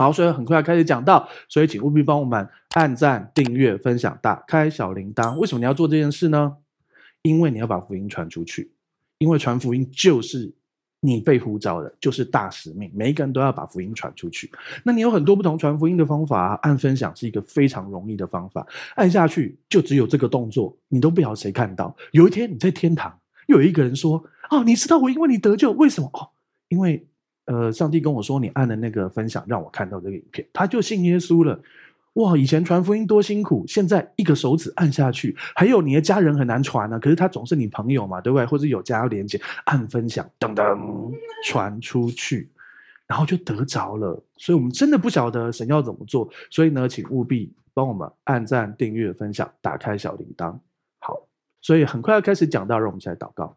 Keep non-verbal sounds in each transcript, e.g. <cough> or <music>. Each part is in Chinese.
好，所以很快要开始讲到，所以请务必帮我们按赞、订阅、分享、打开小铃铛。为什么你要做这件事呢？因为你要把福音传出去，因为传福音就是你被呼召的，就是大使命。每一个人都要把福音传出去。那你有很多不同传福音的方法，按分享是一个非常容易的方法，按下去就只有这个动作，你都不晓得谁看到。有一天你在天堂，有一个人说：“哦，你知道我因为你得救，为什么？哦，因为。”呃，上帝跟我说，你按了那个分享，让我看到这个影片，他就信耶稣了。哇，以前传福音多辛苦，现在一个手指按下去，还有你的家人很难传呢、可是他总是你朋友嘛，对不对？或者有家要连接，按分享，噔噔传出去，然后就得着了。所以我们真的不晓得神要怎么做，所以呢，请务必帮我们按赞、订阅、分享，打开小铃铛。好，所以很快要开始讲到，让我们一起来祷告。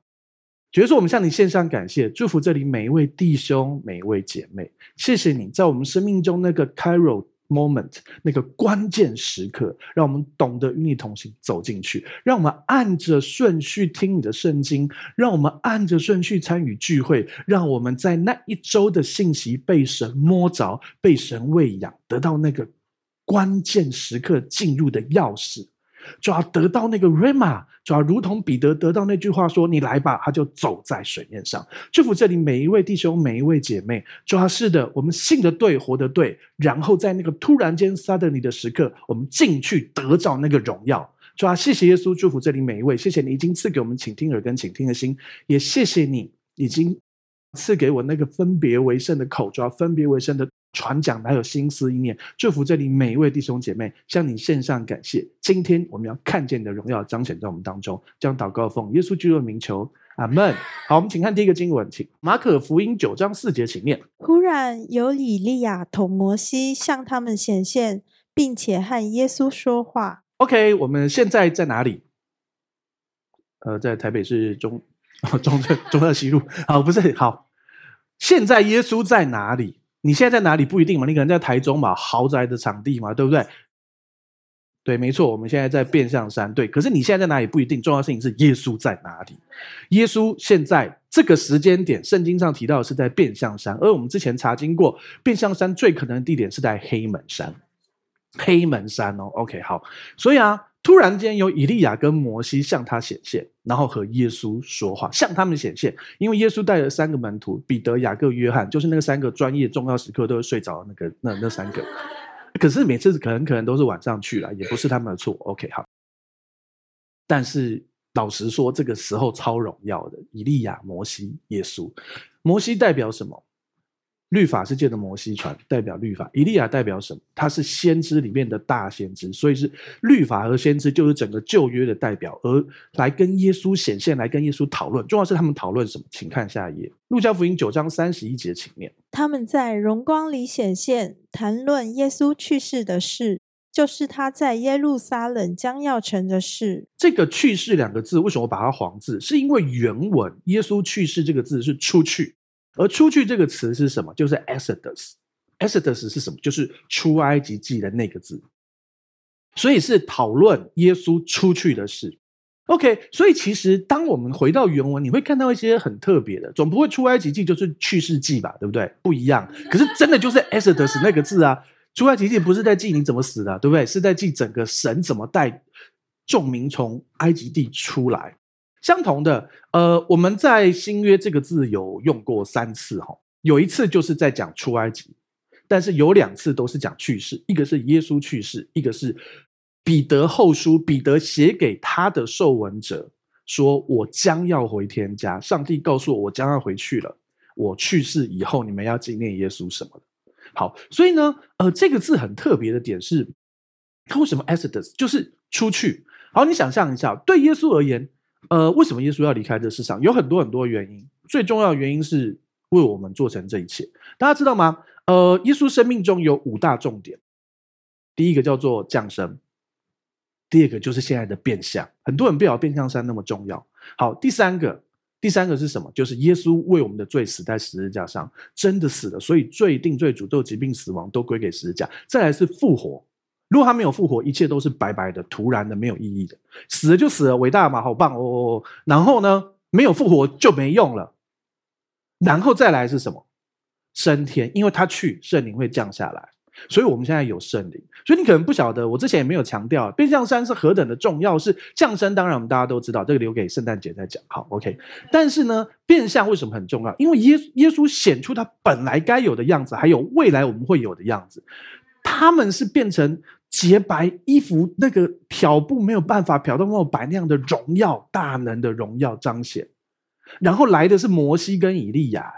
觉得说，我们向你献上感谢，祝福这里每一位弟兄、每一位姐妹。谢谢你在我们生命中那个 Cairo moment 那个关键时刻，让我们懂得与你同行走进去，让我们按着顺序听你的圣经，让我们按着顺序参与聚会，让我们在那一周的信息被神摸着、被神喂养，得到那个关键时刻进入的钥匙。就要得到那个 Rhema，就要如同彼得得到那句话说：“你来吧。”他就走在水面上。祝福这里每一位弟兄、每一位姐妹。主要是的，我们信的对，活的对。然后在那个突然间 suddenly 的时刻，我们进去得着那个荣耀。主要谢谢耶稣，祝福这里每一位。谢谢你已经赐给我们倾听耳跟倾听的心，也谢谢你已经赐给我那个分别为圣的口，主要分别为圣的。传讲哪有心思意念，祝福这里每一位弟兄姐妹，向你献上感谢。今天我们要看见你的荣耀彰显在我们当中，将祷告奉耶稣基督的名求，阿门。好，我们请看第一个经文，请马可福音九章四节，请念。忽然有以利亚同摩西向他们显现，并且和耶稣说话。OK，我们现在在哪里？呃，在台北市中 <laughs> 中正中正西路。好，不是好。现在耶稣在哪里？你现在在哪里不一定嘛？你可能在台中嘛，豪宅的场地嘛，对不对？对，没错，我们现在在变相山。对，可是你现在在哪里不一定。重要事情是耶稣在哪里？耶稣现在这个时间点，圣经上提到的是在变相山，而我们之前查经过，变相山最可能的地点是在黑门山。黑门山哦，OK，好，所以啊。突然间，有以利亚跟摩西向他显现，然后和耶稣说话，向他们显现。因为耶稣带了三个门徒，彼得、雅各、约翰，就是那三个专业重要时刻都会睡着的那个那那三个。可是每次可能可能都是晚上去了，也不是他们的错。OK，好。但是老实说，这个时候超荣耀的，以利亚、摩西、耶稣。摩西代表什么？律法是借的摩西传，代表律法。以利亚代表什么？他是先知里面的大先知，所以是律法和先知就是整个旧约的代表，而来跟耶稣显现，来跟耶稣讨论。重要是他们讨论什么？请看下一页，路加福音九章三十一节，请念。他们在荣光里显现，谈论耶稣去世的事，就是他在耶路撒冷将要成的事。这个“去世”两个字，为什么我把它黄字？是因为原文“耶稣去世”这个字是出去。而出去这个词是什么？就是 Exodus，Exodus 是什么？就是出埃及记的那个字，所以是讨论耶稣出去的事。OK，所以其实当我们回到原文，你会看到一些很特别的，总不会出埃及记就是去世记吧？对不对？不一样。可是真的就是 Exodus 那个字啊，出埃及记不是在记你怎么死的，对不对？是在记整个神怎么带众民从埃及地出来。相同的，呃，我们在新约这个字有用过三次哈，有一次就是在讲出埃及，但是有两次都是讲去世，一个是耶稣去世，一个是彼得后书，彼得写给他的受闻者说：“我将要回天家，上帝告诉我我将要回去了，我去世以后你们要纪念耶稣什么的。”好，所以呢，呃，这个字很特别的点是，它为什么 Exodus 就是出去？好，你想象一下，对耶稣而言。呃，为什么耶稣要离开这世上？有很多很多原因，最重要的原因是为我们做成这一切。大家知道吗？呃，耶稣生命中有五大重点，第一个叫做降生，第二个就是现在的变相。很多人不晓得变相山那么重要。好，第三个，第三个是什么？就是耶稣为我们的罪死在十字架上，真的死了，所以罪定罪诅咒疾病死亡都归给十字架。再来是复活。如果他没有复活，一切都是白白的、突然的、没有意义的。死了就死了，伟大嘛，好棒哦！哦,哦然后呢，没有复活就没用了。然后再来是什么？升天，因为他去，圣灵会降下来。所以我们现在有圣灵，所以你可能不晓得，我之前也没有强调变相山是何等的重要。是降生，当然我们大家都知道，这个留给圣诞节再讲。好，OK。但是呢，变相为什么很重要？因为耶耶稣显出他本来该有的样子，还有未来我们会有的样子。他们是变成洁白衣服，那个漂布没有办法漂到那么白那样的荣耀、大能的荣耀彰显。然后来的是摩西跟以利亚，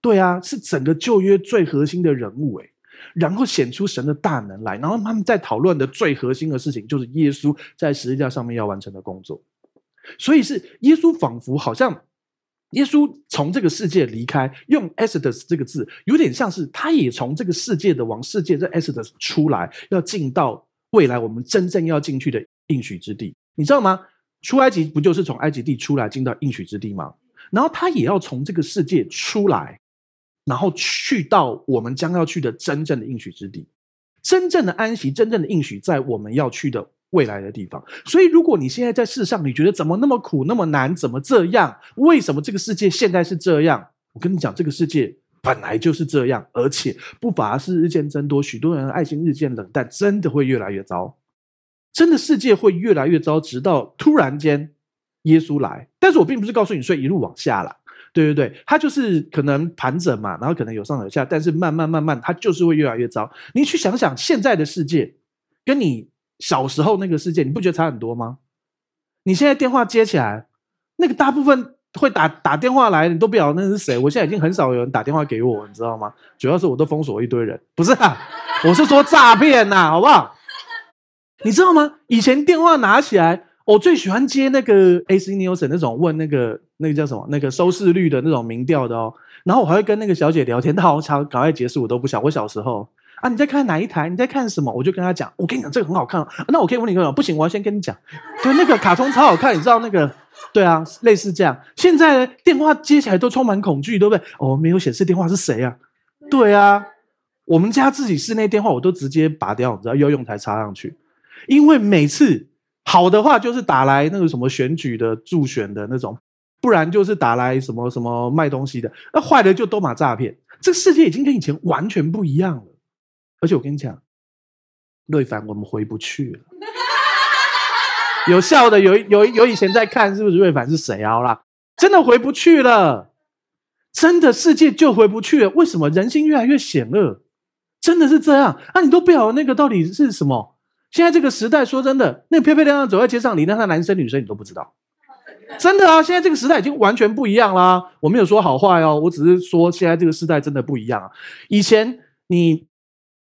对啊，是整个旧约最核心的人物诶。然后显出神的大能来，然后他们在讨论的最核心的事情，就是耶稣在十字架上面要完成的工作。所以是耶稣仿佛好像耶稣从这个世界离开，用 Exodus 这个字，有点像是他也从这个世界的往世界这 Exodus 出来，要进到未来我们真正要进去的应许之地。你知道吗？出埃及不就是从埃及地出来进到应许之地吗？然后他也要从这个世界出来。然后去到我们将要去的真正的应许之地，真正的安息，真正的应许在我们要去的未来的地方。所以，如果你现在在世上，你觉得怎么那么苦，那么难，怎么这样？为什么这个世界现在是这样？我跟你讲，这个世界本来就是这样，而且不法是日渐增多，许多人爱心日渐冷淡，真的会越来越糟。真的世界会越来越糟，直到突然间耶稣来。但是我并不是告诉你说一路往下了。对对对，它就是可能盘整嘛，然后可能有上有下，但是慢慢慢慢，它就是会越来越糟。你去想想现在的世界，跟你小时候那个世界，你不觉得差很多吗？你现在电话接起来，那个大部分会打打电话来，你都不晓得那是谁。我现在已经很少有人打电话给我，你知道吗？主要是我都封锁一堆人，不是啊，我是说诈骗呐，好不好？你知道吗？以前电话拿起来。我最喜欢接那个 AC Nielsen 那种问那个那个叫什么那个收视率的那种民调的哦，然后我还会跟那个小姐聊天，她好长，赶快结束我都不想。我小时候啊，你在看哪一台？你在看什么？我就跟他讲，我跟你讲这个很好看，啊，那我可以问你个什么？不行，我要先跟你讲，对，那个卡通超好看，你知道那个？对啊，类似这样。现在呢，电话接起来都充满恐惧，对不对？哦，没有显示电话是谁啊？对啊，我们家自己室内电话我都直接拔掉，你知道，要用台插上去，因为每次。好的话就是打来那个什么选举的助选的那种，不然就是打来什么什么卖东西的。那坏的就都马诈骗。这个世界已经跟以前完全不一样了。而且我跟你讲，瑞凡，我们回不去了。有笑的，有有有以前在看，是不是瑞凡是谁啊？啦，真的回不去了，真的世界就回不去了。为什么？人心越来越险恶，真的是这样。啊、你都不晓得那个到底是什么？现在这个时代，说真的，那个漂漂亮亮走在街上，你让他男生女生你都不知道，真的啊！现在这个时代已经完全不一样啦。我没有说好坏哦，我只是说现在这个时代真的不一样啊。以前你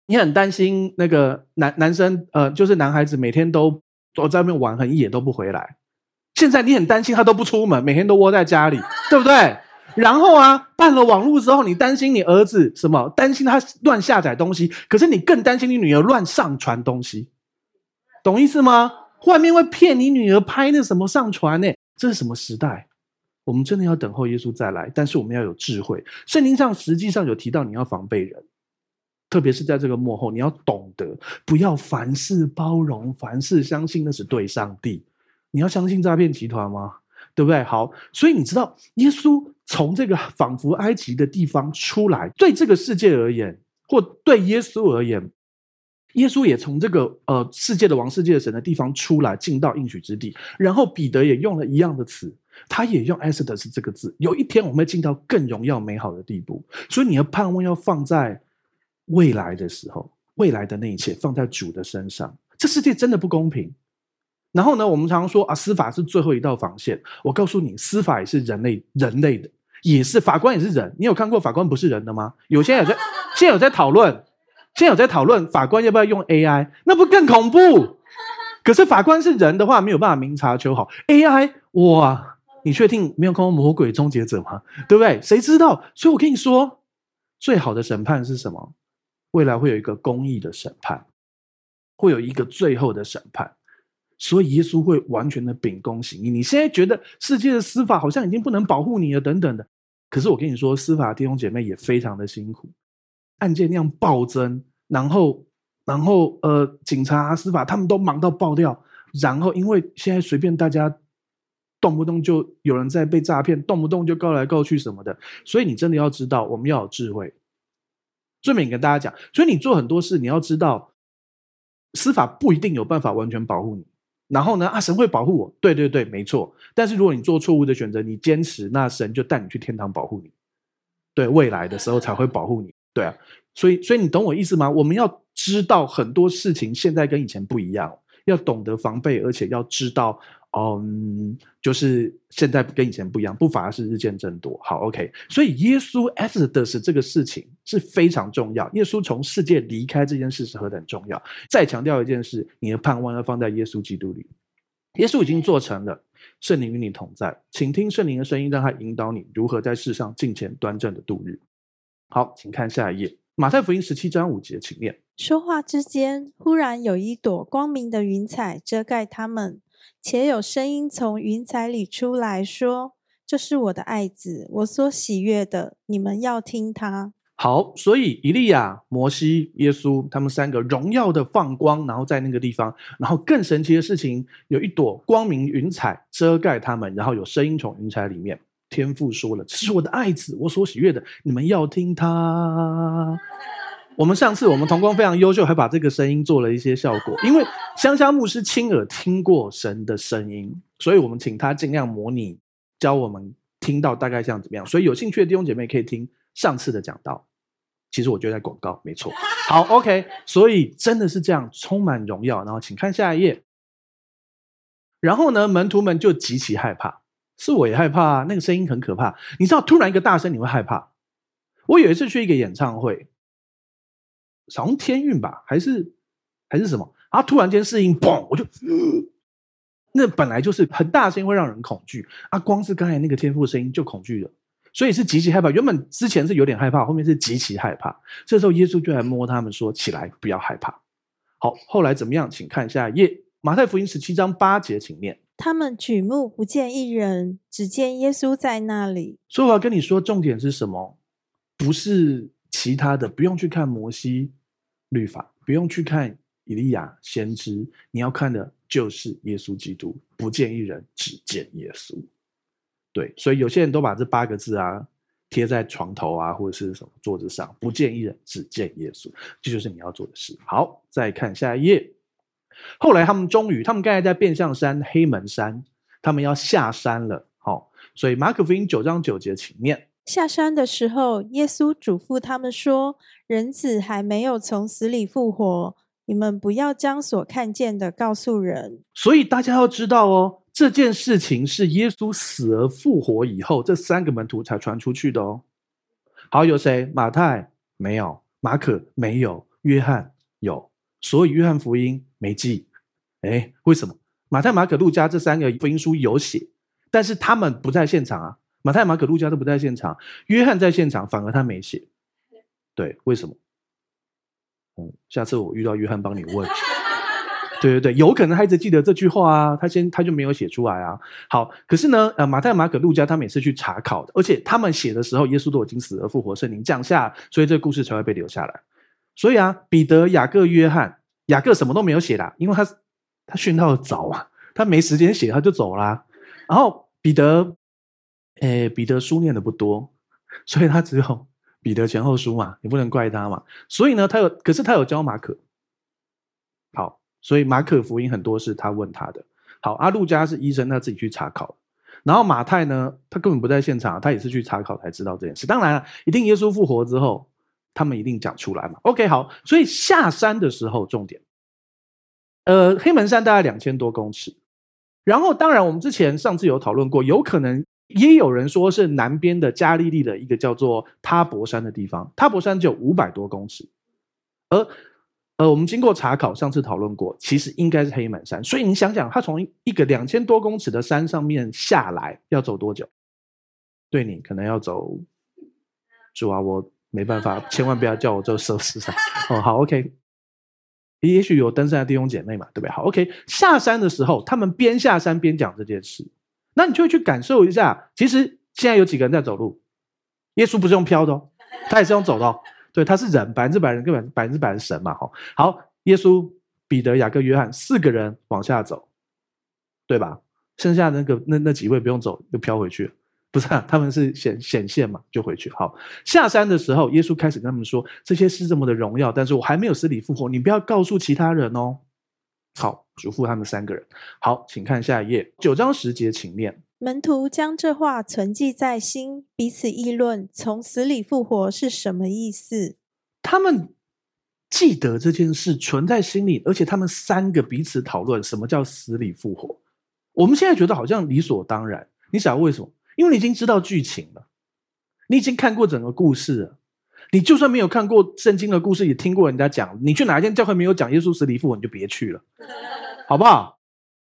你很担心那个男男生，呃，就是男孩子每天都都在外面玩，很野都不回来。现在你很担心他都不出门，每天都窝在家里，对不对？然后啊，办了网络之后，你担心你儿子什么？担心他乱下载东西，可是你更担心你女儿乱上传东西。懂意思吗？外面会骗你女儿拍那什么上传呢？这是什么时代？我们真的要等候耶稣再来，但是我们要有智慧。圣经上实际上有提到，你要防备人，特别是在这个幕后，你要懂得不要凡事包容，凡事相信，那是对上帝。你要相信诈骗集团吗？对不对？好，所以你知道，耶稣从这个仿佛埃及的地方出来，对这个世界而言，或对耶稣而言。耶稣也从这个呃世界的王、世界的神的地方出来，进到应许之地。然后彼得也用了一样的词，他也用 “Exodus” 这个字。有一天我们会进到更荣耀美好的地步。所以你的盼望要放在未来的时候，未来的那一切放在主的身上。这世界真的不公平。然后呢，我们常说啊，司法是最后一道防线。我告诉你，司法也是人类人类的，也是法官也是人。你有看过法官不是人的吗？有些人在现在有在讨论。现在有在讨论法官要不要用 AI，那不更恐怖？可是法官是人的话，没有办法明察秋毫。AI，哇，你确定没有看过《魔鬼终结者》吗？对不对？谁知道？所以我跟你说，最好的审判是什么？未来会有一个公义的审判，会有一个最后的审判。所以耶稣会完全的秉公行义。你现在觉得世界的司法好像已经不能保护你了，等等的。可是我跟你说，司法弟兄姐妹也非常的辛苦。案件量暴增，然后，然后，呃，警察、司法他们都忙到爆掉。然后，因为现在随便大家动不动就有人在被诈骗，动不动就告来告去什么的。所以，你真的要知道，我们要有智慧，顺便跟大家讲，所以你做很多事，你要知道，司法不一定有办法完全保护你。然后呢，啊，神会保护我，对对对，没错。但是如果你做错误的选择，你坚持，那神就带你去天堂保护你，对，未来的时候才会保护你，对啊。所以，所以你懂我意思吗？我们要知道很多事情现在跟以前不一样，要懂得防备，而且要知道。嗯，就是现在跟以前不一样，不法是日渐增多。好，OK，所以耶稣 Exodus 这个事情是非常重要。耶稣从世界离开这件事是何等重要。再强调一件事，你的盼望要放在耶稣基督里。耶稣已经做成了，圣灵与你同在，请听圣灵的声音，让他引导你如何在世上敬虔端正的度日。好，请看下一页，马太福音十七章五节，请念。说话之间，忽然有一朵光明的云彩遮盖他们。且有声音从云彩里出来说：“这是我的爱子，我所喜悦的，你们要听他。”好，所以以利亚、摩西、耶稣他们三个荣耀的放光，然后在那个地方，然后更神奇的事情，有一朵光明云彩遮盖他们，然后有声音从云彩里面，天父说了：“这是我的爱子，我所喜悦的，你们要听他。”我们上次我们同工非常优秀，还把这个声音做了一些效果。因为香香牧师亲耳听过神的声音，所以我们请他尽量模拟，教我们听到大概像怎么样。所以有兴趣的弟兄姐妹可以听上次的讲道。其实我觉得在广告，没错。好，OK，所以真的是这样，充满荣耀。然后请看下一页。然后呢，门徒们就极其害怕，是我也害怕啊，那个声音很可怕。你知道，突然一个大声，你会害怕。我有一次去一个演唱会。好像天运吧，还是还是什么？然后突然间声音嘣，我就，<gasps> 那本来就是很大声音，会让人恐惧啊。光是刚才那个天父声音就恐惧了，所以是极其害怕。原本之前是有点害怕，后面是极其害怕。这时候耶稣就来摸他们说：“起来，不要害怕。”好，后来怎么样？请看一下耶，马太福音十七章八节，请念。他们举目不见一人，只见耶稣在那里。所以我要跟你说，重点是什么？不是。其他的不用去看摩西律法，不用去看以利亚先知，你要看的就是耶稣基督。不见一人，只见耶稣。对，所以有些人都把这八个字啊贴在床头啊，或者是什么桌子上。不见一人，只见耶稣，这就是你要做的事。好，再看下一页。后来他们终于，他们刚才在变相山黑门山，他们要下山了。好，所以马可福音九章九节，请念。下山的时候，耶稣嘱咐他们说：“人子还没有从死里复活，你们不要将所看见的告诉人。”所以大家要知道哦，这件事情是耶稣死而复活以后，这三个门徒才传出去的哦。好，有谁？马太没有，马可没有，约翰有，所以约翰福音没记。诶，为什么？马太、马可、路加这三个福音书有写，但是他们不在现场啊。马太、马可、路加都不在现场，约翰在现场，反而他没写。对，为什么？嗯，下次我遇到约翰，帮你问。<laughs> 对对对，有可能他一直记得这句话啊，他先他就没有写出来啊。好，可是呢，呃，马太、马可、路加他们也是去查考的，而且他们写的时候，耶稣都已经死而复活，圣灵降下，所以这个故事才会被留下来。所以啊，彼得、雅各、约翰，雅各什么都没有写啦，因为他他殉道早啊，他没时间写，他就走啦。然后彼得。诶，彼得书念的不多，所以他只有彼得前后书嘛，你不能怪他嘛。所以呢，他有，可是他有教马可。好，所以马可福音很多是他问他的。好，阿路加是医生，他自己去查考。然后马太呢，他根本不在现场，他也是去查考才知道这件事。当然了，一定耶稣复活之后，他们一定讲出来嘛。OK，好，所以下山的时候，重点，呃，黑门山大概两千多公尺。然后，当然我们之前上次有讨论过，有可能。也有人说是南边的加利利的一个叫做他博山的地方，他博山只有五百多公尺，而呃，我们经过查考，上次讨论过，其实应该是黑满山。所以你想想，他从一个两千多公尺的山上面下来要走多久？对你可能要走，主啊，我没办法，<laughs> 千万不要叫我做设施上。哦，好，OK。也许有登山的弟兄姐妹嘛，对不对？好，OK。下山的时候，他们边下山边讲这件事。那你就会去感受一下，其实现在有几个人在走路？耶稣不是用飘的哦，他也是用走的哦。对，他是人，百分之百人，根本百分之百的神嘛。好，好，耶稣、彼得、雅各、约翰四个人往下走，对吧？剩下那个那那几位不用走，就飘回去。不是啊，他们是显显现嘛，就回去。好，下山的时候，耶稣开始跟他们说：“这些是这么的荣耀，但是我还没有死里复活，你不要告诉其他人哦。”好，嘱咐他们三个人。好，请看下一页，九章十节，请念。门徒将这话存记在心，彼此议论：从死里复活是什么意思？他们记得这件事存在心里，而且他们三个彼此讨论什么叫死里复活。我们现在觉得好像理所当然。你想为什么？因为你已经知道剧情了，你已经看过整个故事了。你就算没有看过圣经的故事，也听过人家讲。你去哪一间教会没有讲耶稣死里复活，你就别去了，好不好？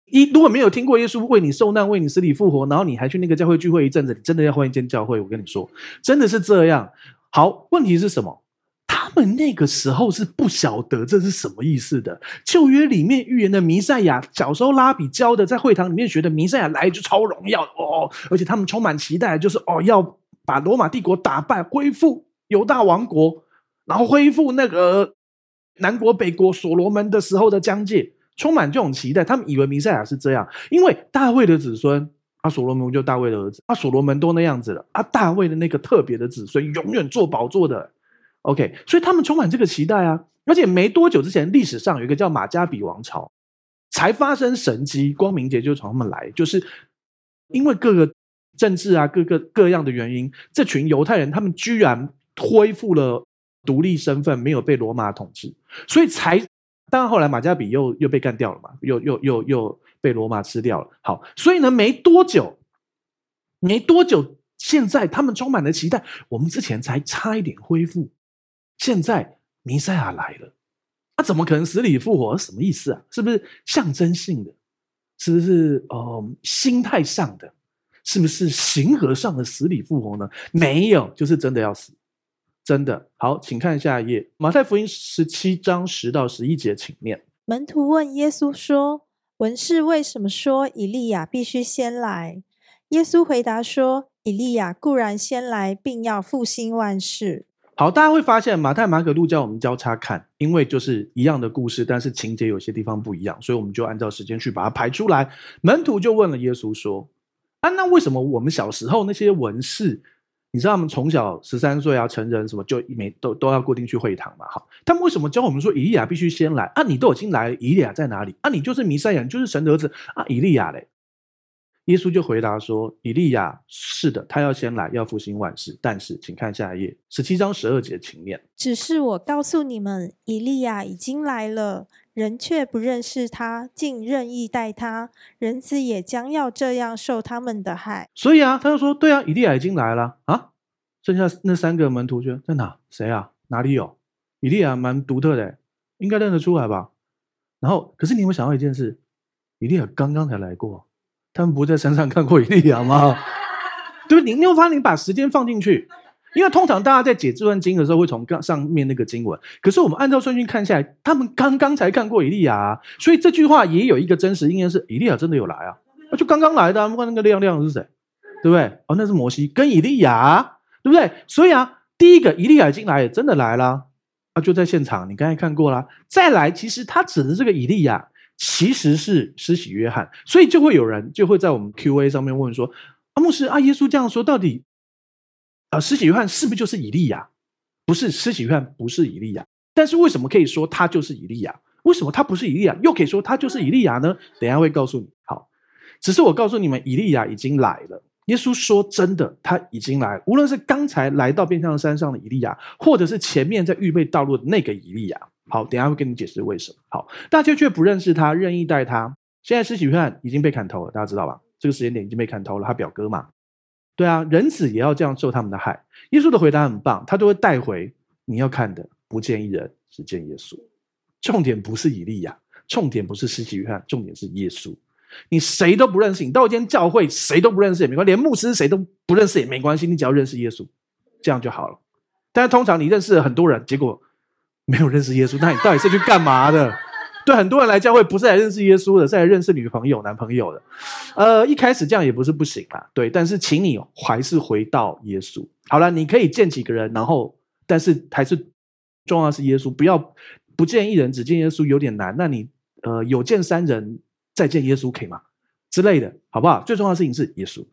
一如果没有听过耶稣为你受难、为你死里复活，然后你还去那个教会聚会一阵子，你真的要换一间教会。我跟你说，真的是这样。好，问题是什么？他们那个时候是不晓得这是什么意思的。旧约里面预言的弥赛亚，小时候拉比教的，在会堂里面学的弥赛亚来就超荣耀哦，而且他们充满期待，就是哦要把罗马帝国打败，恢复犹大王国，然后恢复那个南国北国所罗门的时候的疆界，充满这种期待。他们以为弥赛亚是这样，因为大卫的子孙，啊所罗门就大卫的儿子，啊所罗门都那样子了，啊大卫的那个特别的子孙，永远坐宝座的。OK，所以他们充满这个期待啊，而且没多久之前，历史上有一个叫马加比王朝，才发生神迹，光明节就从他们来，就是因为各个政治啊、各个各样的原因，这群犹太人他们居然恢复了独立身份，没有被罗马统治，所以才，当然后来马加比又又被干掉了嘛，又又又又被罗马吃掉了。好，所以呢，没多久，没多久，现在他们充满了期待，我们之前才差一点恢复。现在弥赛亚来了，他、怎么可能死里复活？什么意思啊？是不是象征性的？是不是呃心态上的？是不是形而上的死里复活呢？没有，就是真的要死，真的。好，请看下一页，马太福音十七章十到十一节，请念。门徒问耶稣说：“文士为什么说以利亚必须先来？”耶稣回答说：“以利亚固然先来，并要复兴万事。”好，大家会发现马太、马可、路加我们交叉看，因为就是一样的故事，但是情节有些地方不一样，所以我们就按照时间去把它排出来。门徒就问了耶稣说：“啊，那为什么我们小时候那些文士，你知道他们从小十三岁啊成人什么就每都都要固定去会堂嘛？好，他们为什么教我们说以利亚必须先来？啊，你都已经来了，以利亚在哪里？啊，你就是弥赛亚，你就是神的儿子啊，以利亚嘞？”耶稣就回答说：“以利亚是的，他要先来，要复兴万事。但是，请看下一页，十七章十二节，请念。只是我告诉你们，以利亚已经来了，人却不认识他，竟任意待他。人子也将要这样受他们的害。所以啊，他就说：对啊，以利亚已经来了啊。剩下那三个门徒说：在哪？谁啊？哪里有？以利亚蛮独特的，应该认得出来吧？然后，可是你有没有想到一件事？以利亚刚刚才来过。”他们不在山上看过以利亚吗？对，你又发现你把时间放进去，因为通常大家在解这段经的时候会从上面那个经文，可是我们按照顺序看下来，他们刚刚才看过以利亚，所以这句话也有一个真实应验是以利亚真的有来啊，就刚刚来的，不管那个亮亮是谁，对不对？哦，那是摩西跟以利亚，对不对？所以啊，第一个以利亚已经来，真的来了，啊，就在现场，你刚才看过了。再来，其实他指的这个以利亚。其实是施洗约翰，所以就会有人就会在我们 Q&A 上面问说：“阿牧师，啊，耶稣这样说，到底啊，施洗约翰是不是就是以利亚？不是，施洗约翰不是以利亚，但是为什么可以说他就是以利亚？为什么他不是以利亚，又可以说他就是以利亚呢？等下会告诉你。好，只是我告诉你们，以利亚已经来了。耶稣说真的，他已经来，无论是刚才来到变相山上的以利亚，或者是前面在预备道路的那个以利亚。”好，等下会跟你解释为什么。好，大家却不认识他，任意待他。现在施洗约翰已经被砍头了，大家知道吧？这个时间点已经被砍头了，他表哥嘛。对啊，人子也要这样受他们的害。耶稣的回答很棒，他都会带回你要看的，不见一人，只见耶稣。重点不是以利亚，重点不是施洗约翰，重点是耶稣。你谁都不认识，你到一间教会谁都不认识也没关系，连牧师谁都不认识也没关系，你只要认识耶稣，这样就好了。但是通常你认识了很多人，结果。没有认识耶稣，那你到底是去干嘛的？<laughs> 对很多人来教会，不是来认识耶稣的，是来认识女朋友、男朋友的。呃，一开始这样也不是不行啦，对。但是，请你还是回到耶稣。好了，你可以见几个人，然后，但是还是重要是耶稣，不要不见一人，只见耶稣，有点难。那你呃，有见三人，再见耶稣，可以吗？之类的，好不好？最重要的事情是耶稣。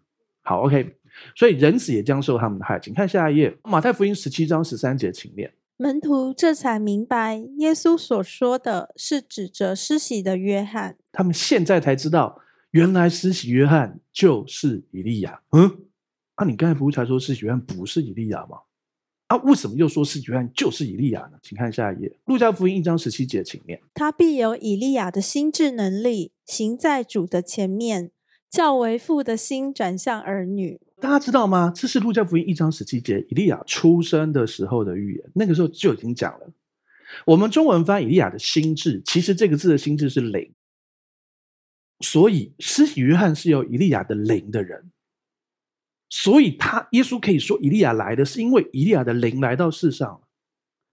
好，OK。所以人子也将受他们的害。请看下一页，马太福音十七章十三节，请念。门徒这才明白，耶稣所说的是指着施洗的约翰。他们现在才知道，原来施洗约翰就是以利亚。嗯，啊，你刚才不是才说施洗约翰不是以利亚吗？啊，为什么又说施洗约翰就是以利亚呢？请看下一页，路加福音一章十七节，请念。他必有以利亚的心智能力，行在主的前面。叫为父的心转向儿女，大家知道吗？这是路加福音一章十七节，以利亚出生的时候的预言。那个时候就已经讲了。我们中文翻以利亚的心智，其实这个字的心智是灵，所以施洗约翰是有以利亚的灵的人，所以他耶稣可以说以利亚来的是因为以利亚的灵来到世上，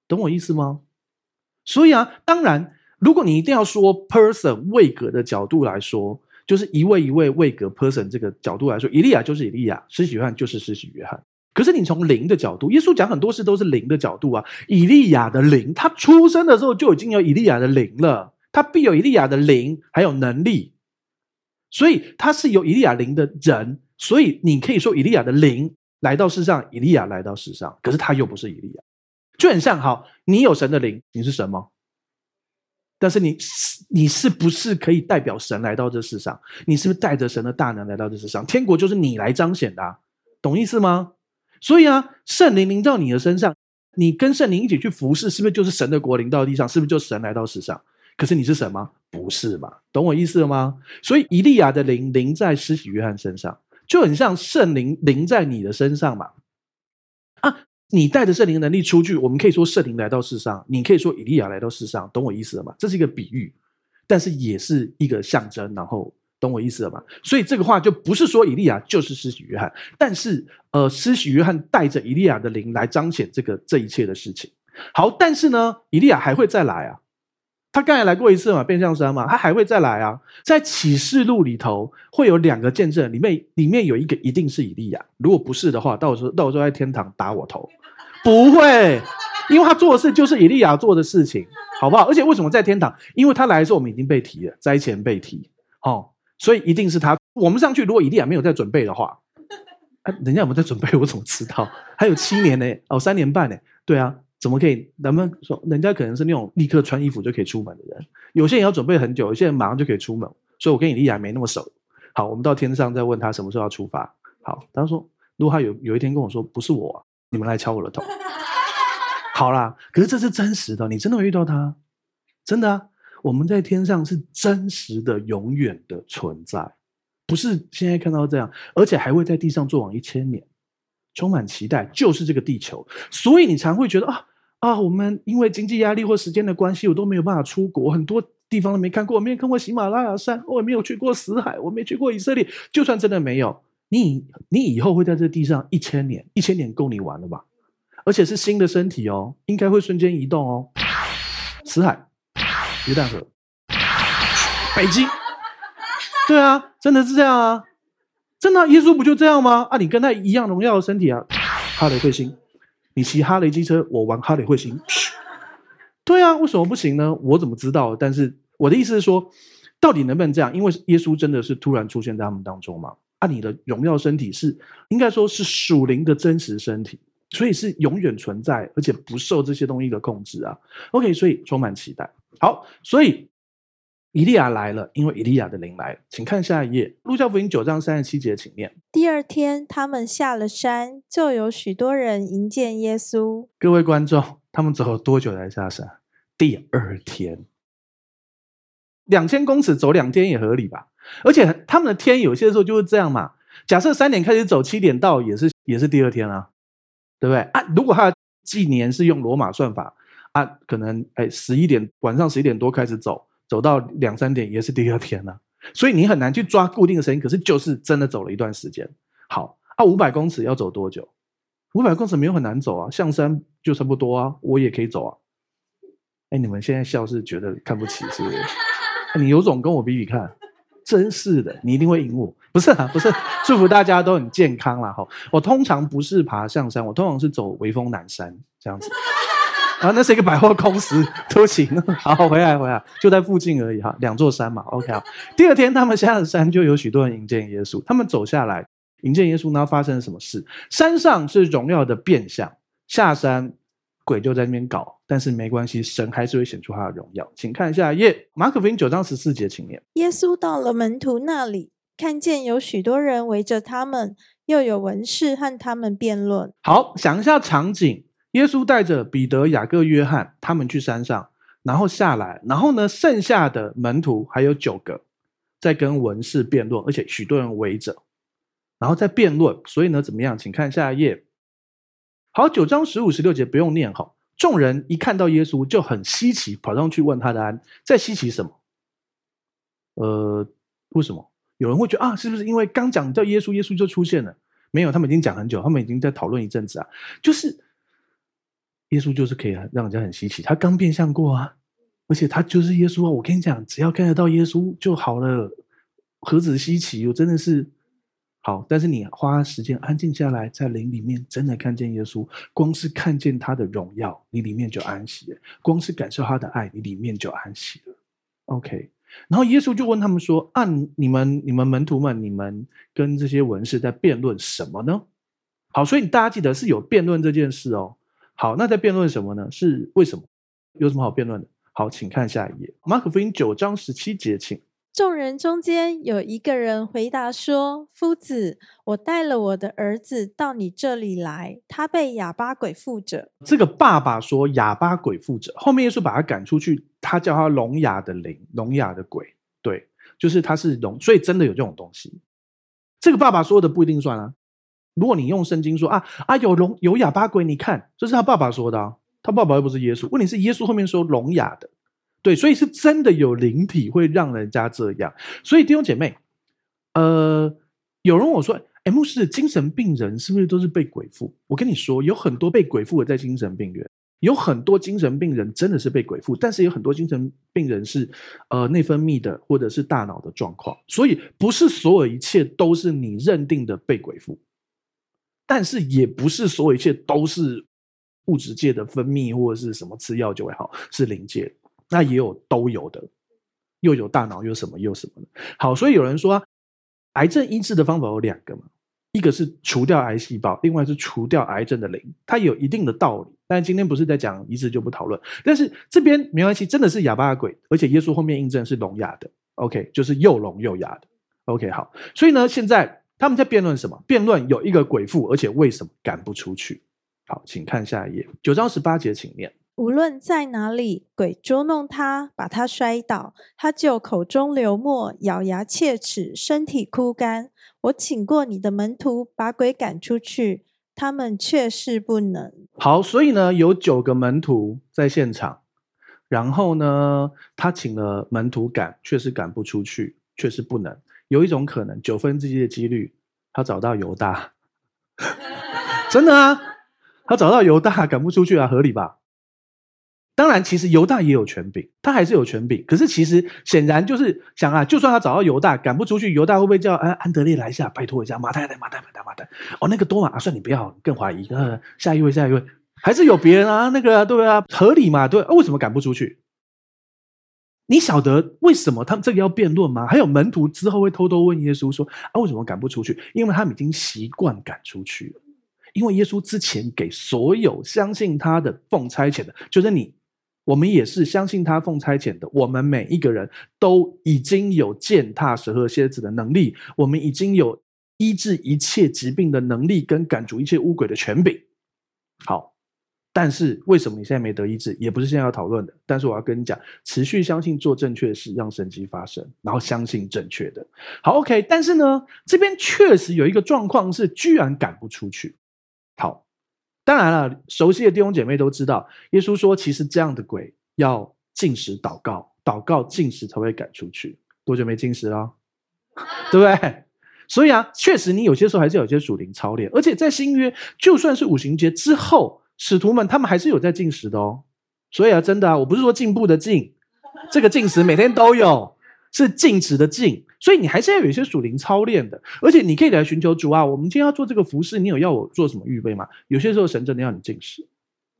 懂我意思吗？所以啊，当然，如果你一定要说 person 位格的角度来说。就是一位一位位格 person 这个角度来说，以利亚就是以利亚，施洗约翰就是施洗约翰。可是你从灵的角度，耶稣讲很多事都是灵的角度啊。以利亚的灵，他出生的时候就已经有以利亚的灵了，他必有以利亚的灵，还有能力，所以他是有以利亚灵的人。所以你可以说以利亚的灵来到世上，以利亚来到世上，可是他又不是以利亚，就很像好，你有神的灵，你是什么？但是你你是不是可以代表神来到这世上？你是不是带着神的大能来到这世上？天国就是你来彰显的，懂意思吗？所以啊，圣灵临到你的身上，你跟圣灵一起去服侍，是不是就是神的国临到地上？是不是就神来到世上？可是你是神吗？不是嘛？懂我意思了吗？所以以利亚的灵临在施洗约翰身上，就很像圣灵临在你的身上嘛。啊。你带着圣灵能力出去，我们可以说圣灵来到世上，你可以说以利亚来到世上，懂我意思了吗？这是一个比喻，但是也是一个象征，然后懂我意思了吗？所以这个话就不是说以利亚就是施洗约翰，但是呃，施洗约翰带着以利亚的灵来彰显这个这一切的事情。好，但是呢，以利亚还会再来啊，他刚才来过一次嘛，变相山嘛，他还会再来啊。在启示录里头会有两个见证，里面里面有一个一定是以利亚，如果不是的话，到时候到时候在天堂打我头。不会，因为他做的事就是以利亚做的事情，好不好？而且为什么在天堂？因为他来的时候我们已经被提了，灾前被提，哦，所以一定是他。我们上去，如果以利亚没有在准备的话，啊，人家有没有在准备？我怎么知道？还有七年呢？哦，三年半呢？对啊，怎么可以？咱们说，人家可能是那种立刻穿衣服就可以出门的人，有些人要准备很久，有些人马上就可以出门。所以我跟以利亚没那么熟。好，我们到天上再问他什么时候要出发。好，他说，如果他有有一天跟我说不是我啊。你们来敲我的头，<laughs> 好啦。可是这是真实的，你真的会遇到他，真的啊！我们在天上是真实的、永远的存在，不是现在看到这样，而且还会在地上作王一千年，充满期待。就是这个地球，所以你常会觉得啊啊，我们因为经济压力或时间的关系，我都没有办法出国，很多地方都没看过，我没有看过喜马拉雅山，我也没有去过死海，我没去过以色列。就算真的没有。你你以后会在这地上一千年，一千年够你玩了吧？而且是新的身体哦，应该会瞬间移动哦。死海、约旦河、北极，对啊，真的是这样啊，真的，耶稣不就这样吗？啊，你跟他一样荣耀的身体啊，哈雷彗星，你骑哈雷机车，我玩哈雷彗星，<laughs> 对啊，为什么不行呢？我怎么知道？但是我的意思是说，到底能不能这样？因为耶稣真的是突然出现在他们当中嘛。啊、你的荣耀身体是应该说是属灵的真实身体，所以是永远存在，而且不受这些东西的控制啊。OK，所以充满期待。好，所以以利亚来了，因为以利亚的灵来了。请看下一页，路加福音九章三十七节，请念。第二天，他们下了山，就有许多人迎见耶稣。各位观众，他们走了多久才下山？第二天，两千公尺走两天也合理吧？而且他们的天有些时候就是这样嘛。假设三点开始走，七点到也是也是第二天啊，对不对啊？如果他的纪年是用罗马算法啊，可能哎十一点晚上十一点多开始走，走到两三点也是第二天啊。<laughs> 所以你很难去抓固定的时间，可是就是真的走了一段时间。好啊，五百公尺要走多久？五百公尺没有很难走啊，象山就差不多啊，我也可以走啊。哎，你们现在笑是觉得看不起是不是？<laughs> 你有种跟我比比看。真是的，你一定会赢我。不是啊，不是，<laughs> 祝福大家都很健康啦。哈。我通常不是爬象山，我通常是走微风南山这样子。啊，那是一个百货公司，<laughs> 都行。<laughs> 好，回来回来，就在附近而已哈，两座山嘛。OK 啊。第二天他们下了山，就有许多人迎接耶稣。他们走下来，迎接耶稣，然后发生了什么事？山上是荣耀的变相，下山鬼就在那边搞，但是没关系，神还是会显出他的荣耀。请看下一页，马可福音九章十四节，请念。耶稣到了门徒那里，看见有许多人围着他们，又有文士和他们辩论。好，想一下场景，耶稣带着彼得、雅各、约翰他们去山上，然后下来，然后呢，剩下的门徒还有九个。在跟文士辩论，而且许多人围着，然后在辩论。所以呢，怎么样？请看下一页。好，九章十五、十六节不用念哈。众人一看到耶稣就很稀奇，跑上去问他的安，在稀奇什么？呃，为什么？有人会觉得啊，是不是因为刚讲到耶稣，耶稣就出现了？没有，他们已经讲很久，他们已经在讨论一阵子啊。就是耶稣就是可以让人家很稀奇，他刚变相过啊。而且他就是耶稣啊！我跟你讲，只要看得到耶稣就好了，何止稀奇？我真的是好。但是你花时间安静下来，在灵里面真的看见耶稣，光是看见他的荣耀，你里面就安息了；光是感受他的爱，你里面就安息了。OK。然后耶稣就问他们说：“按、啊、你们、你们门徒们，你们跟这些文士在辩论什么呢？”好，所以大家记得是有辩论这件事哦。好，那在辩论什么呢？是为什么？有什么好辩论的？好，请看下一页，马可福音九章十七节，请。众人中间有一个人回答说：“夫子，我带了我的儿子到你这里来，他被哑巴鬼附着。”这个爸爸说哑巴鬼附着，后面耶稣把他赶出去，他叫他聋哑的灵，聋哑的鬼，对，就是他是聋，所以真的有这种东西。这个爸爸说的不一定算啊。如果你用圣经说啊啊有聋有哑巴鬼，你看这是他爸爸说的啊。他爸爸又不是耶稣，问题是耶稣后面说聋哑的，对，所以是真的有灵体会让人家这样。所以弟兄姐妹，呃，有人问我说，哎，牧师，精神病人是不是都是被鬼附？我跟你说，有很多被鬼附的在精神病院，有很多精神病人真的是被鬼附，但是有很多精神病人是呃内分泌的或者是大脑的状况，所以不是所有一切都是你认定的被鬼附，但是也不是所有一切都是。物质界的分泌或者是什么吃药就会好，是灵界，那也有都有的，又有大脑又什么又什么的。好，所以有人说，癌症医治的方法有两个嘛，一个是除掉癌细胞，另外是除掉癌症的灵，它有一定的道理。但今天不是在讲医治，就不讨论。但是这边没关系，真的是哑巴鬼，而且耶稣后面印证是聋哑的，OK，就是又聋又哑的，OK。好，所以呢，现在他们在辩论什么？辩论有一个鬼附，而且为什么赶不出去？好，请看下一页，九章十八节，请念。无论在哪里，鬼捉弄他，把他摔倒，他就口中流沫，咬牙切齿，身体枯干。我请过你的门徒把鬼赶出去，他们却是不能。好，所以呢，有九个门徒在现场，然后呢，他请了门徒赶，却是赶不出去，却是不能。有一种可能，九分之一的几率，他找到犹大，<laughs> 真的啊。他找到犹大赶不出去啊，合理吧？当然，其实犹大也有权柄，他还是有权柄。可是其实显然就是想啊，就算他找到犹大赶不出去，犹大会不会叫安安德烈来一下，拜托一下马太来马太马太马太哦，那个多马啊，算你不要，更怀疑。呃，下一位下一位，还是有别人啊，那个对啊，合理嘛？对，为什么赶不出去？你晓得为什么他们这个要辩论吗？还有门徒之后会偷偷问耶稣说啊，为什么赶不出去？因为他们已经习惯赶出去了。因为耶稣之前给所有相信他的奉差遣的，就是你，我们也是相信他奉差遣的。我们每一个人都已经有践踏蛇和蝎子的能力，我们已经有医治一切疾病的能力，跟赶逐一切污鬼的权柄。好，但是为什么你现在没得医治？也不是现在要讨论的。但是我要跟你讲，持续相信做正确的事，让神迹发生，然后相信正确的。好，OK。但是呢，这边确实有一个状况是，居然赶不出去。好，当然了，熟悉的弟兄姐妹都知道，耶稣说，其实这样的鬼要禁食祷告，祷告禁食才会赶出去。多久没进食了？<laughs> 对不对？所以啊，确实你有些时候还是有些属灵操练，而且在新约，就算是五旬节之后，使徒们他们还是有在禁食的哦。所以啊，真的啊，我不是说进步的进，<laughs> 这个禁食每天都有。是禁止的禁，所以你还是要有一些属灵操练的，而且你可以来寻求主啊。我们今天要做这个服事，你有要我做什么预备吗？有些时候神真的要你禁食，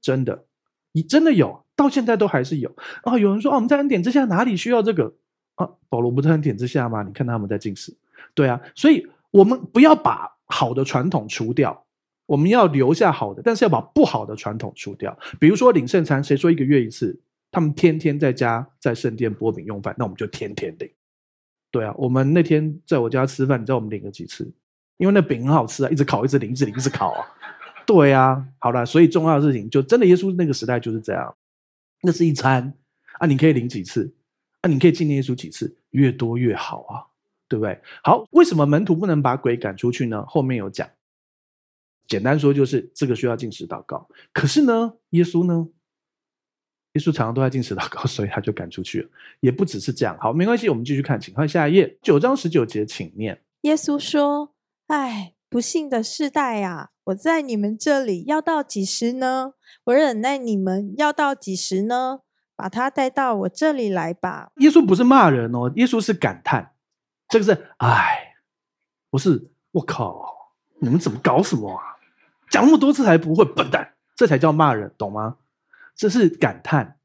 真的，你真的有，到现在都还是有啊。有人说啊，我们在恩典之下哪里需要这个啊？保罗不在恩典之下吗？你看他们在禁食，对啊。所以我们不要把好的传统除掉，我们要留下好的，但是要把不好的传统除掉。比如说领圣餐，谁说一个月一次？他们天天在家在圣殿擘饼用饭，那我们就天天领。对啊，我们那天在我家吃饭，你知道我们领了几次？因为那饼很好吃啊，一直烤，一直领，一直领，一直烤啊。对啊，好了，所以重要的事情就真的耶稣那个时代就是这样，那是一餐啊，你可以领几次啊，你可以纪念耶稣几次，越多越好啊，对不对？好，为什么门徒不能把鬼赶出去呢？后面有讲，简单说就是这个需要进食祷告。可是呢，耶稣呢？耶稣常常都在进食祷告，所以他就赶出去了。也不只是这样，好，没关系，我们继续看，请看下一页，九章十九节，请念。耶稣说：“哎，不幸的世代啊！”我在你们这里要到几时呢？我忍耐你们要到几时呢？把他带到我这里来吧。耶稣不是骂人哦，耶稣是感叹，这个是哎，不是我靠，你们怎么搞什么啊？讲那么多次还不会，笨蛋，这才叫骂人，懂吗？这是感叹，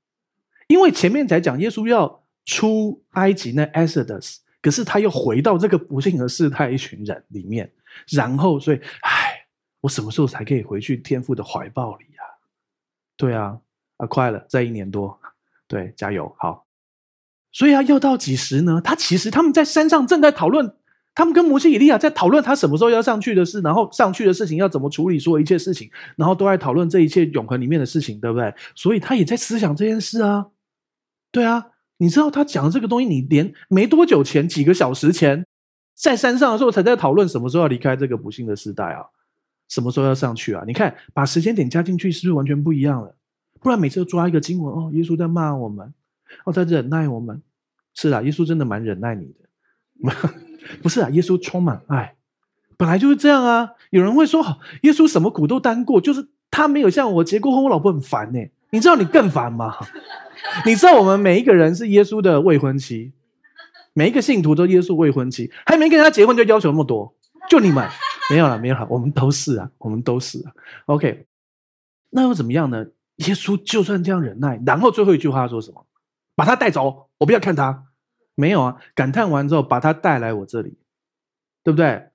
因为前面才讲耶稣要出埃及那 Exodus，可是他又回到这个不幸的世态一群人里面，然后所以唉。我什么时候才可以回去天父的怀抱里呀？对啊，啊，快了，再一年多，对，加油，好。所以啊，要到几时呢？他其实他们在山上正在讨论，他们跟摩西、以利亚在讨论他什么时候要上去的事，然后上去的事情要怎么处理，所有一切事情，然后都在讨论这一切永恒里面的事情，对不对？所以他也在思想这件事啊。对啊，你知道他讲的这个东西，你连没多久前，几个小时前，在山上的时候才在讨论什么时候要离开这个不幸的时代啊。什么时候要上去啊？你看，把时间点加进去，是不是完全不一样了？不然每次都抓一个经文哦，耶稣在骂我们，哦，在忍耐我们。是啊，耶稣真的蛮忍耐你的。不是啊，耶稣充满爱，本来就是这样啊。有人会说，耶稣什么苦都担过，就是他没有像我结过婚，我老婆很烦呢。你知道你更烦吗？<laughs> 你知道我们每一个人是耶稣的未婚妻，每一个信徒都耶稣未婚妻，还没跟他结婚就要求那么多，就你们。没有了，没有了，我们都是啊，我们都是啊。OK，那又怎么样呢？耶稣就算这样忍耐，然后最后一句话说什么？把他带走，我不要看他。没有啊，感叹完之后，把他带来我这里，对不对？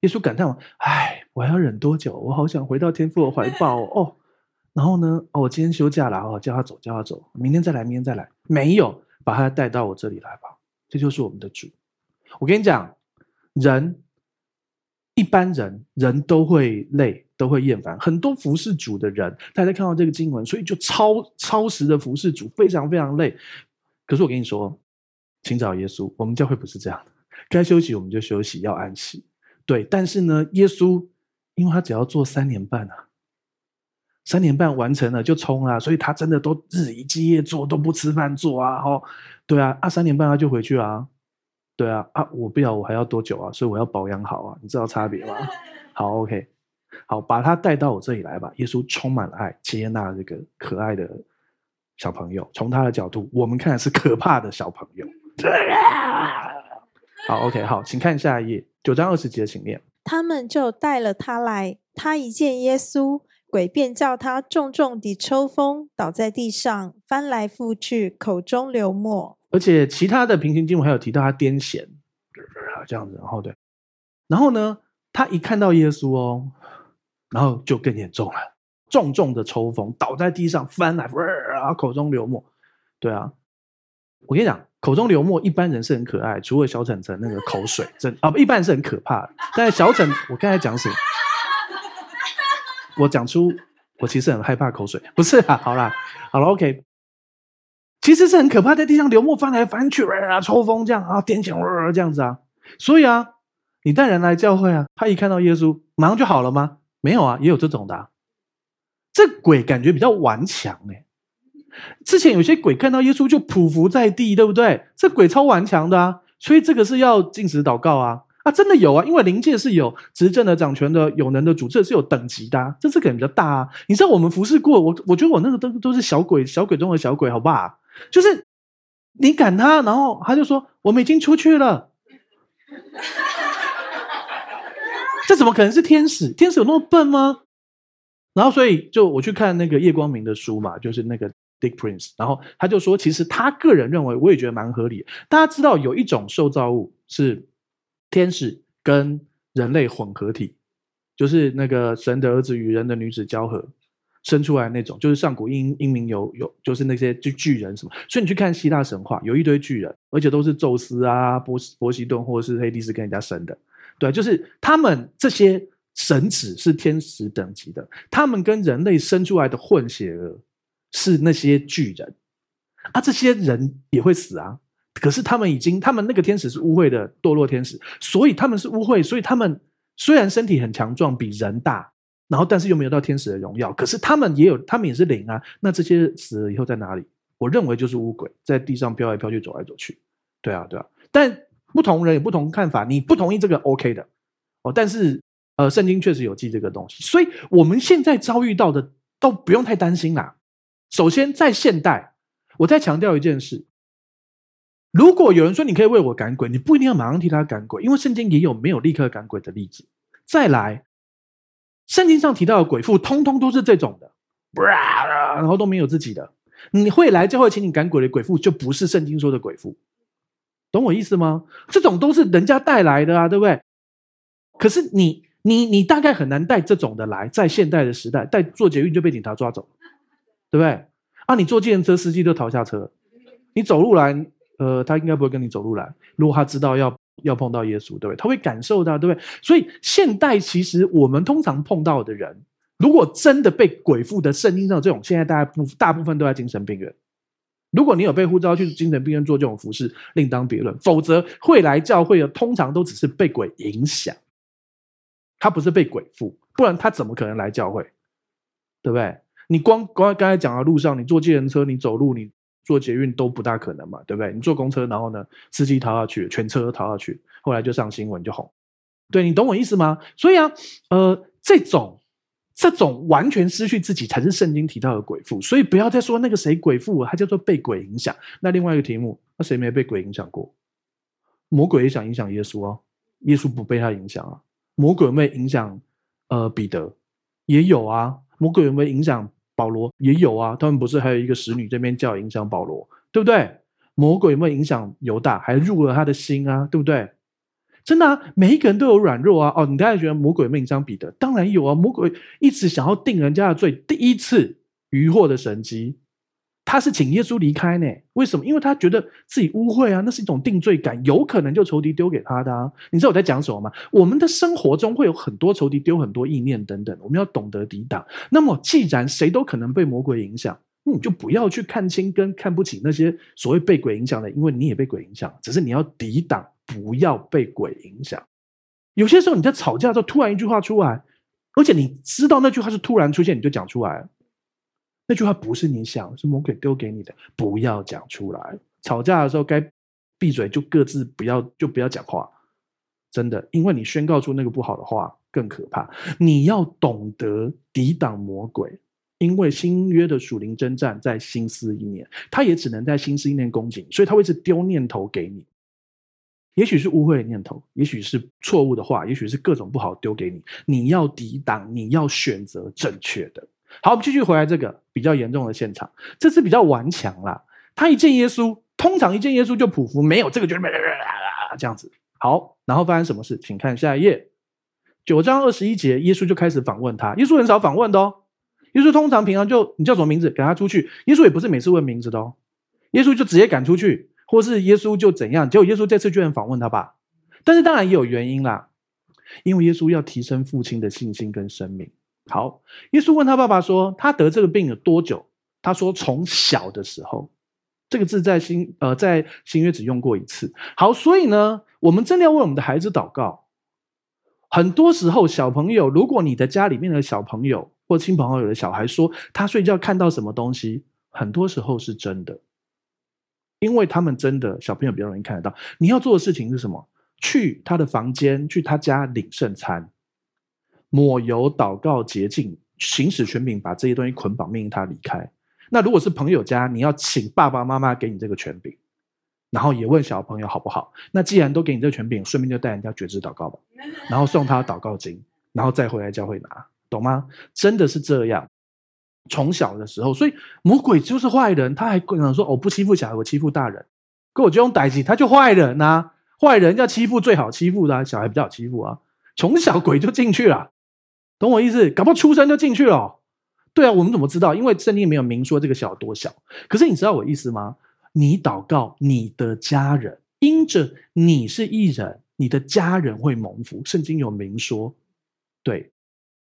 耶稣感叹完，哎，我要忍多久？我好想回到天父的怀抱哦。哦然后呢？哦，我今天休假了，哦，叫他走，叫他走，明天再来，明天再来。没有，把他带到我这里来吧。这就是我们的主。我跟你讲，人。一般人人都会累，都会厌烦。很多服侍主的人，大家看到这个经文，所以就超超时的服侍主，非常非常累。可是我跟你说，请找耶稣。我们教会不是这样的，该休息我们就休息，要安息。对，但是呢，耶稣因为他只要做三年半啊，三年半完成了就冲啊，所以他真的都日以继夜做，都不吃饭做啊。哦，对啊，啊，三年半他就回去啊。对啊，啊，我不要，我还要多久啊？所以我要保养好啊，你知道差别吗？好，OK，好，把他带到我这里来吧。耶稣充满了爱，接纳这个可爱的小朋友。从他的角度，我们看的是可怕的小朋友。<laughs> 好，OK，好，请看下一页，九章二十节，请念。他们就带了他来，他一见耶稣，鬼便叫他重重地抽风，倒在地上，翻来覆去，口中流沫。而且其他的平行经文还有提到他癫痫，这样子，然后对，然后呢，他一看到耶稣哦，然后就更严重了，重重的抽风，倒在地上翻来，啊，口中流沫。对啊，我跟你讲，口中流沫，一般人是很可爱，除了小晨晨那个口水，真啊，不一般人是很可怕的。但是小晨，我刚才讲什么？我讲出我其实很害怕口水，不是啊？好啦，好了，OK。其实是很可怕，在地上流沫翻来翻去啊，抽风这样啊，癫痫啊这样子啊，所以啊，你带人来教会啊，他一看到耶稣，马上就好了吗？没有啊，也有这种的啊。这鬼感觉比较顽强哎。之前有些鬼看到耶稣就匍匐在地，对不对？这鬼超顽强的啊，所以这个是要禁止祷告啊啊，真的有啊，因为灵界是有执政的、掌权的、有能的主，这是有等级的啊，这这个人比较大啊。你知道我们服侍过我，我觉得我那个都都是小鬼，小鬼中的小鬼，好不好？就是你赶他，然后他就说：“我们已经出去了。<laughs> ”这怎么可能是天使？天使有那么笨吗？然后，所以就我去看那个叶光明的书嘛，就是那个 Dick Prince，然后他就说，其实他个人认为，我也觉得蛮合理。大家知道有一种受造物是天使跟人类混合体，就是那个神的儿子与人的女子交合生出来那种，就是上古英英明有有，就是那些巨巨人什么。所以你去看希腊神话，有一堆巨人，而且都是宙斯啊、波波西顿或者是黑帝斯跟人家生的。对，就是他们这些神子是天使等级的，他们跟人类生出来的混血儿是那些巨人啊，这些人也会死啊。可是他们已经，他们那个天使是污秽的堕落天使，所以他们是污秽，所以他们虽然身体很强壮，比人大，然后但是又没有到天使的荣耀。可是他们也有，他们也是灵啊。那这些死了以后在哪里？我认为就是污鬼，在地上飘来飘去，走来走去。对啊，对啊。但不同人有不同看法，你不同意这个 OK 的哦。但是呃，圣经确实有记这个东西，所以我们现在遭遇到的都不用太担心啦。首先，在现代，我再强调一件事。如果有人说你可以为我赶鬼，你不一定要马上替他赶鬼，因为圣经也有没有立刻赶鬼的例子。再来，圣经上提到的鬼父，通通都是这种的，然后都没有自己的。你会来教会请你赶鬼的鬼父，就不是圣经说的鬼父，懂我意思吗？这种都是人家带来的啊，对不对？可是你你你大概很难带这种的来，在现代的时代，带坐捷运就被警察抓走，对不对？啊，你坐计程车司机都逃下车，你走路来。呃，他应该不会跟你走路来。如果他知道要要碰到耶稣，对不对？他会感受到，对不对？所以现代其实我们通常碰到的人，如果真的被鬼附的圣经上这种，现在大家不大部分都在精神病院。如果你有被呼召去精神病院做这种服事，另当别论。否则会来教会的，通常都只是被鬼影响，他不是被鬼附，不然他怎么可能来教会？对不对？你光光刚才讲的路上，你坐计程车，你走路，你。坐捷运都不大可能嘛，对不对？你坐公车，然后呢，司机逃下去，全车都逃下去，后来就上新闻就红。对，你懂我意思吗？所以啊，呃，这种这种完全失去自己才是圣经提到的鬼附，所以不要再说那个谁鬼附，他叫做被鬼影响。那另外一个题目，那谁没被鬼影响过？魔鬼也想影响耶稣啊，耶稣不被他影响啊。魔鬼有没有影响？呃，彼得也有啊。魔鬼有没有影响？保罗也有啊，他们不是还有一个使女这边叫影响保罗，对不对？魔鬼有没有影响犹大，还入了他的心啊，对不对？真的啊，每一个人都有软弱啊。哦，你大家觉得魔鬼有没有影响彼得？当然有啊，魔鬼一直想要定人家的罪，第一次渔获的神迹。他是请耶稣离开呢？为什么？因为他觉得自己污秽啊，那是一种定罪感，有可能就仇敌丢给他的啊。你知道我在讲什么吗？我们的生活中会有很多仇敌丢很多意念等等，我们要懂得抵挡。那么，既然谁都可能被魔鬼影响，那你就不要去看清跟看不起那些所谓被鬼影响的，因为你也被鬼影响，只是你要抵挡，不要被鬼影响。有些时候你在吵架的时候，突然一句话出来，而且你知道那句话是突然出现，你就讲出来。那句话不是你想，是魔鬼丢给你的，不要讲出来。吵架的时候该闭嘴，就各自不要，就不要讲话。真的，因为你宣告出那个不好的话更可怕。你要懂得抵挡魔鬼，因为新约的属灵征战在心思意念，他也只能在心思意念攻击，所以他会是丢念头给你。也许是污秽的念头，也许是错误的话，也许是各种不好丢给你。你要抵挡，你要选择正确的。好，我们继续回来这个比较严重的现场。这次比较顽强啦，他一见耶稣，通常一见耶稣就匍匐，没有这个就是这样子。好，然后发生什么事？请看下一页，九章二十一节，耶稣就开始访问他。耶稣很少访问的哦，耶稣通常平常就你叫什么名字，赶他出去。耶稣也不是每次问名字的哦，耶稣就直接赶出去，或是耶稣就怎样。结果耶稣这次居然访问他吧，但是当然也有原因啦，因为耶稣要提升父亲的信心跟生命。好，耶稣问他爸爸说：“他得这个病有多久？”他说：“从小的时候。”这个字在新呃在新约只用过一次。好，所以呢，我们真的要为我们的孩子祷告。很多时候，小朋友，如果你的家里面的小朋友或亲朋好友的小孩说他睡觉看到什么东西，很多时候是真的，因为他们真的小朋友比较容易看得到。你要做的事情是什么？去他的房间，去他家领圣餐。抹油、祷告、洁净、行使权柄，把这些东西捆绑，命令他离开。那如果是朋友家，你要请爸爸妈妈给你这个权柄，然后也问小朋友好不好？那既然都给你这个权柄，顺便就带人家觉知祷告吧，<laughs> 然后送他祷告经，然后再回来教会拿，懂吗？真的是这样。从小的时候，所以魔鬼就是坏人，他还跟人说：“我不欺负小孩，我欺负大人。”可我就用代志，他就坏人呐、啊，坏人要欺负最好欺负的、啊、小孩比较好欺负啊。从小鬼就进去了。懂我意思？搞不出生就进去了。对啊，我们怎么知道？因为圣经没有明说这个小多小。可是你知道我意思吗？你祷告，你的家人因着你是义人，你的家人会蒙福。圣经有明说。对，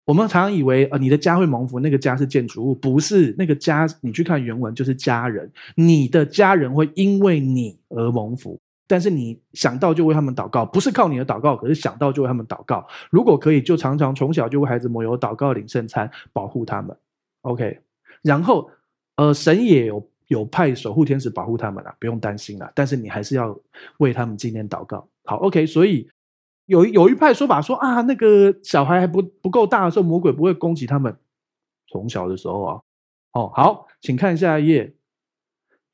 我们常常以为呃，你的家会蒙福，那个家是建筑物，不是那个家。你去看原文，就是家人，你的家人会因为你而蒙福。但是你想到就为他们祷告，不是靠你的祷告，可是想到就为他们祷告。如果可以，就常常从小就为孩子抹油祷告、领圣餐，保护他们。OK，然后呃，神也有有派守护天使保护他们了，不用担心了。但是你还是要为他们今天祷告。好，OK，所以有有一派说法说啊，那个小孩还不不够大的时候，魔鬼不会攻击他们。从小的时候啊，哦，好，请看下一页，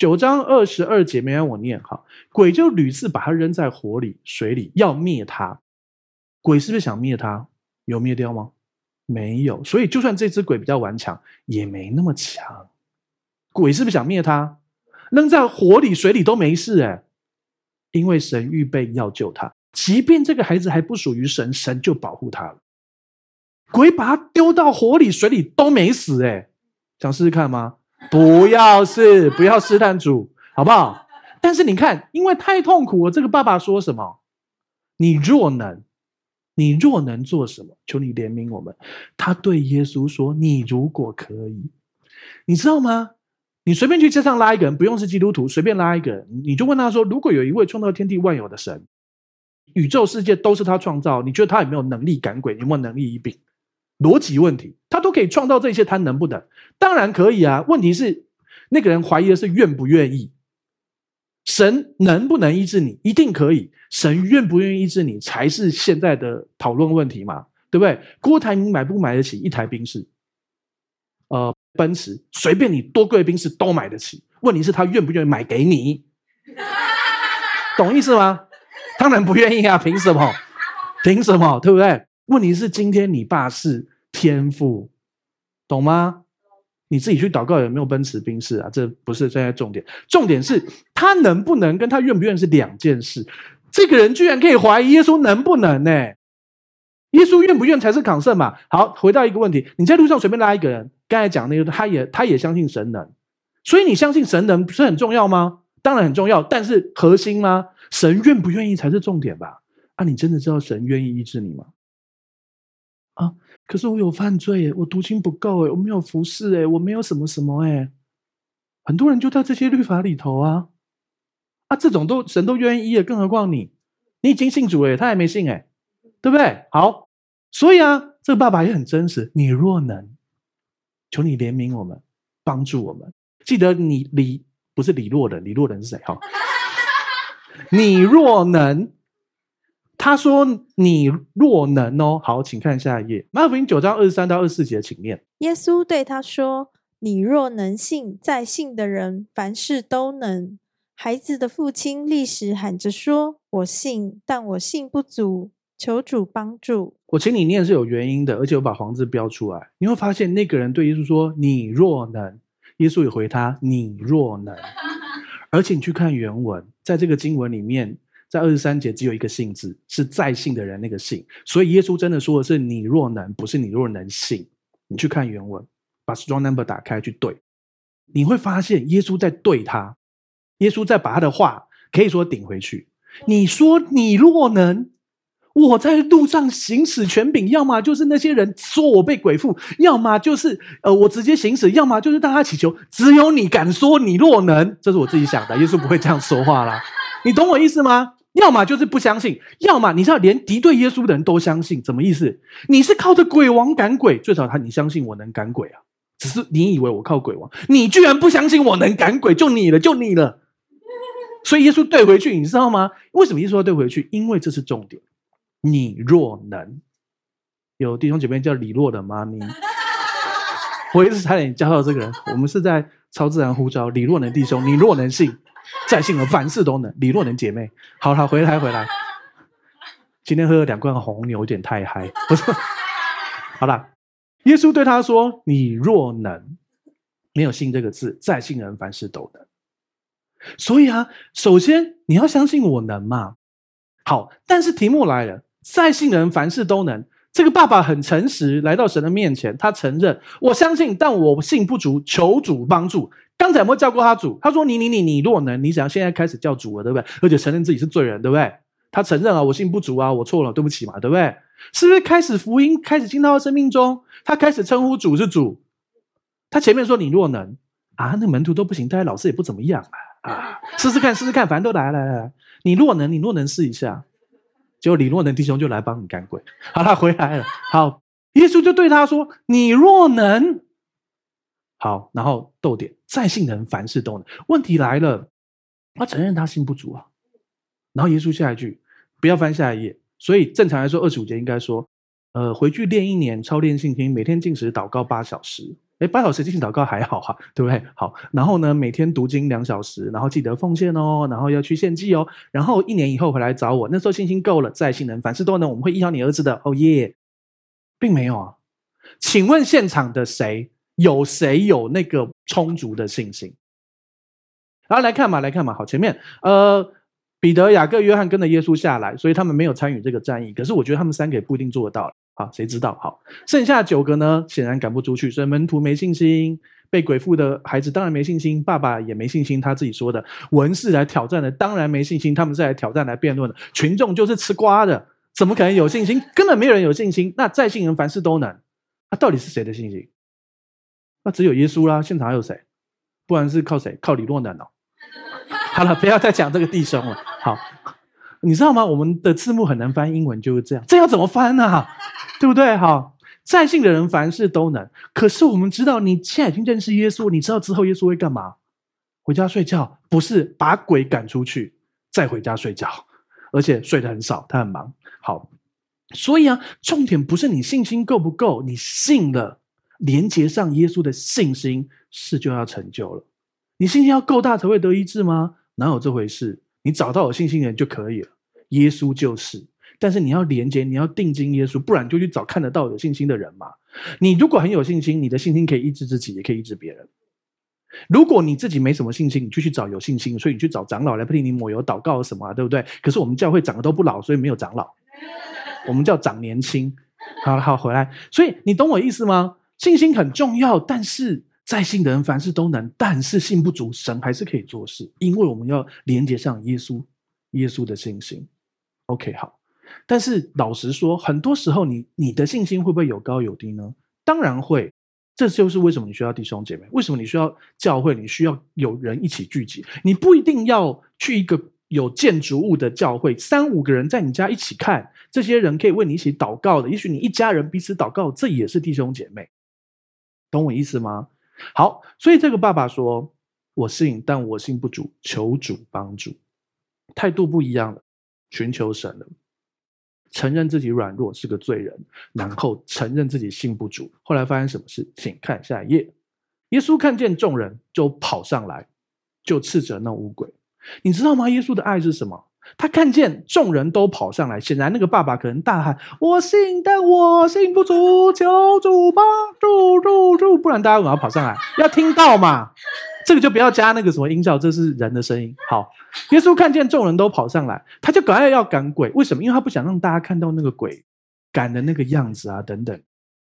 九章二十二节，没让我念哈。鬼就屡次把他扔在火里、水里，要灭他。鬼是不是想灭他？有灭掉吗？没有，所以就算这只鬼比较顽强，也没那么强。鬼是不是想灭他？扔在火里、水里都没事哎，因为神预备要救他。即便这个孩子还不属于神，神就保护他了。鬼把他丢到火里、水里都没死哎，想试试看吗？不要试，不要试探主，好不好？但是你看，因为太痛苦了，这个爸爸说什么？你若能。你若能做什么，求你怜悯我们。他对耶稣说：“你如果可以，你知道吗？你随便去街上拉一个人，不用是基督徒，随便拉一个人，你就问他说：如果有一位创造天地万有的神，宇宙世界都是他创造，你觉得他有没有能力赶鬼？有没有能力医病？逻辑问题，他都可以创造这些，他能不能？当然可以啊。问题是那个人怀疑的是愿不愿意。”神能不能医治你？一定可以。神愿不愿意医治你，才是现在的讨论问题嘛，对不对？郭台铭买不买得起一台宾士？呃，奔驰，随便你多贵的宾士都买得起。问题是，他愿不愿意买给你？懂意思吗？当然不愿意啊！凭什么？凭什么？对不对？问题是，今天你爸是天父，懂吗？你自己去祷告有没有奔驰宾士啊？这不是现在重点，重点是他能不能跟他愿不愿意是两件事。这个人居然可以怀疑耶稣能不能呢？耶稣愿不愿才是抗胜嘛。好，回到一个问题，你在路上随便拉一个人，刚才讲那个，他也他也相信神能，所以你相信神能不是很重要吗？当然很重要，但是核心吗？神愿不愿意才是重点吧？啊，你真的知道神愿意医治你吗？啊？可是我有犯罪诶，我读经不够诶，我没有服侍诶，我没有什么什么诶，很多人就在这些律法里头啊，啊，这种都神都愿意医，更何况你，你已经信主诶，他还没信诶，对不对？好，所以啊，这个爸爸也很真实，你若能，求你怜悯我们，帮助我们，记得你李不是李若人，李若人是谁？哈，<laughs> 你若能。他说：“你若能哦，好，请看下一页，马可福音九章二十三到二十四节，请念。耶稣对他说：‘你若能信，在信的人凡事都能。’孩子的父亲立时喊着说：‘我信，但我信不足，求主帮助。’我请你念是有原因的，而且我把黄字标出来，你会发现那个人对耶稣说：‘你若能’，耶稣也回他：‘你若能’，而且你去看原文，在这个经文里面。”在二十三节只有一个信字，是在信的人那个信，所以耶稣真的说的是你若能，不是你若能信。你去看原文，把 strong number 打开去对，你会发现耶稣在对他，耶稣在把他的话可以说顶回去。你说你若能，我在路上行使权柄，要么就是那些人说我被鬼附，要么就是呃我直接行使，要么就是大家祈求。只有你敢说你若能，这是我自己想的，耶稣不会这样说话啦。你懂我意思吗？要么就是不相信，要么你知道，连敌对耶稣的人都相信，什么意思？你是靠着鬼王赶鬼，最少他你相信我能赶鬼啊？只是你以为我靠鬼王，你居然不相信我能赶鬼，就你了，就你了。所以耶稣对回去，你知道吗？为什么耶稣要对回去？因为这是重点。你若能，有弟兄姐妹叫李若的妈咪，我一直差点教到这个人。我们是在超自然呼召李若能弟兄，你若能信。<laughs> 在信的凡事都能，李若能姐妹，好了，回来回来。今天喝了两罐红牛，有点太嗨，不是？好了，耶稣对他说：“你若能，没有信这个字，在信人凡事都能。”所以啊，首先你要相信我能嘛。好，但是题目来了，在信人凡事都能，这个爸爸很诚实，来到神的面前，他承认：我相信，但我信不足，求主帮助。刚才有没有叫过他主？他说：你你你你若能，你想现在开始叫主了，对不对？而且承认自己是罪人，对不对？他承认啊，我信不足啊，我错了，对不起嘛，对不对？是不是开始福音开始进到他生命中？他开始称呼主是主。他前面说你若能啊，那门徒都不行，大家老师也不怎么样啊啊，试试看，试试看，反正都来来来来，你若能，你若能试一下。结果李若能弟兄就来帮你赶鬼，好，他回来了。好，耶稣就对他说：“你若能，好，然后逗点，再信的人凡事都能。”问题来了，他承认他信不足啊。然后耶稣下一句，不要翻下一页。所以正常来说，二十五节应该说：“呃，回去练一年，操练信心，每天禁食祷告八小时。”诶，八小时进行祷告还好哈，对不对？好，然后呢，每天读经两小时，然后记得奉献哦，然后要去献祭哦，然后一年以后回来找我，那时候信心够了，再信人凡事都能，我们会医好你儿子的。哦耶，并没有啊。请问现场的谁有谁有那个充足的信心？然后来看嘛，来看嘛，好，前面呃，彼得、雅各、约翰跟着耶稣下来，所以他们没有参与这个战役，可是我觉得他们三个也不一定做得到。好，谁知道？好，剩下九个呢？显然赶不出去，所以门徒没信心，被鬼附的孩子当然没信心，爸爸也没信心。他自己说的，文士来挑战的当然没信心，他们是来挑战来辩论的。群众就是吃瓜的，怎么可能有信心？根本没有人有信心。那再信人凡事都能，那、啊、到底是谁的信心？那只有耶稣啦。现场还有谁？不然是靠谁？靠李若男哦。<laughs> 好了，不要再讲这个弟兄了。好。你知道吗？我们的字幕很难翻英文，就是这样。这要怎么翻呢、啊？对不对？好，在信的人凡事都能。可是我们知道，你现在已经认识耶稣，你知道之后耶稣会干嘛？回家睡觉？不是，把鬼赶出去，再回家睡觉，而且睡得很少，他很忙。好，所以啊，重点不是你信心够不够，你信了，连接上耶稣的信心，事就要成就了。你信心要够大才会得医治吗？哪有这回事？你找到有信心的人就可以了，耶稣就是。但是你要连接，你要定睛耶稣，不然就去找看得到有信心的人嘛。你如果很有信心，你的信心可以医治自己，也可以医治别人。如果你自己没什么信心，你就去找有信心，所以你去找长老来替你抹油祷告什么啊，对不对？可是我们教会长得都不老，所以没有长老，我们叫长年轻。好了，好，回来。所以你懂我意思吗？信心很重要，但是。在信的人凡事都能，但是信不足，神还是可以做事，因为我们要连接上耶稣，耶稣的信心。OK，好。但是老实说，很多时候你你的信心会不会有高有低呢？当然会。这就是为什么你需要弟兄姐妹，为什么你需要教会，你需要有人一起聚集。你不一定要去一个有建筑物的教会，三五个人在你家一起看，这些人可以为你一起祷告的。也许你一家人彼此祷告，这也是弟兄姐妹。懂我意思吗？好，所以这个爸爸说：“我信，但我信不足，求主帮助。”态度不一样了，寻求神了，承认自己软弱是个罪人，然后承认自己信不足。后来发生什么事？请看下一页。耶稣看见众人，就跑上来，就斥责那污鬼。你知道吗？耶稣的爱是什么？他看见众人都跑上来，显然那个爸爸可能大喊：“我信，但我信不足，求主帮助，助助，不然大家为什么要跑上来？要听到嘛？这个就不要加那个什么音效，这是人的声音。好，耶稣看见众人都跑上来，他就赶快要赶鬼。为什么？因为他不想让大家看到那个鬼赶的那个样子啊，等等。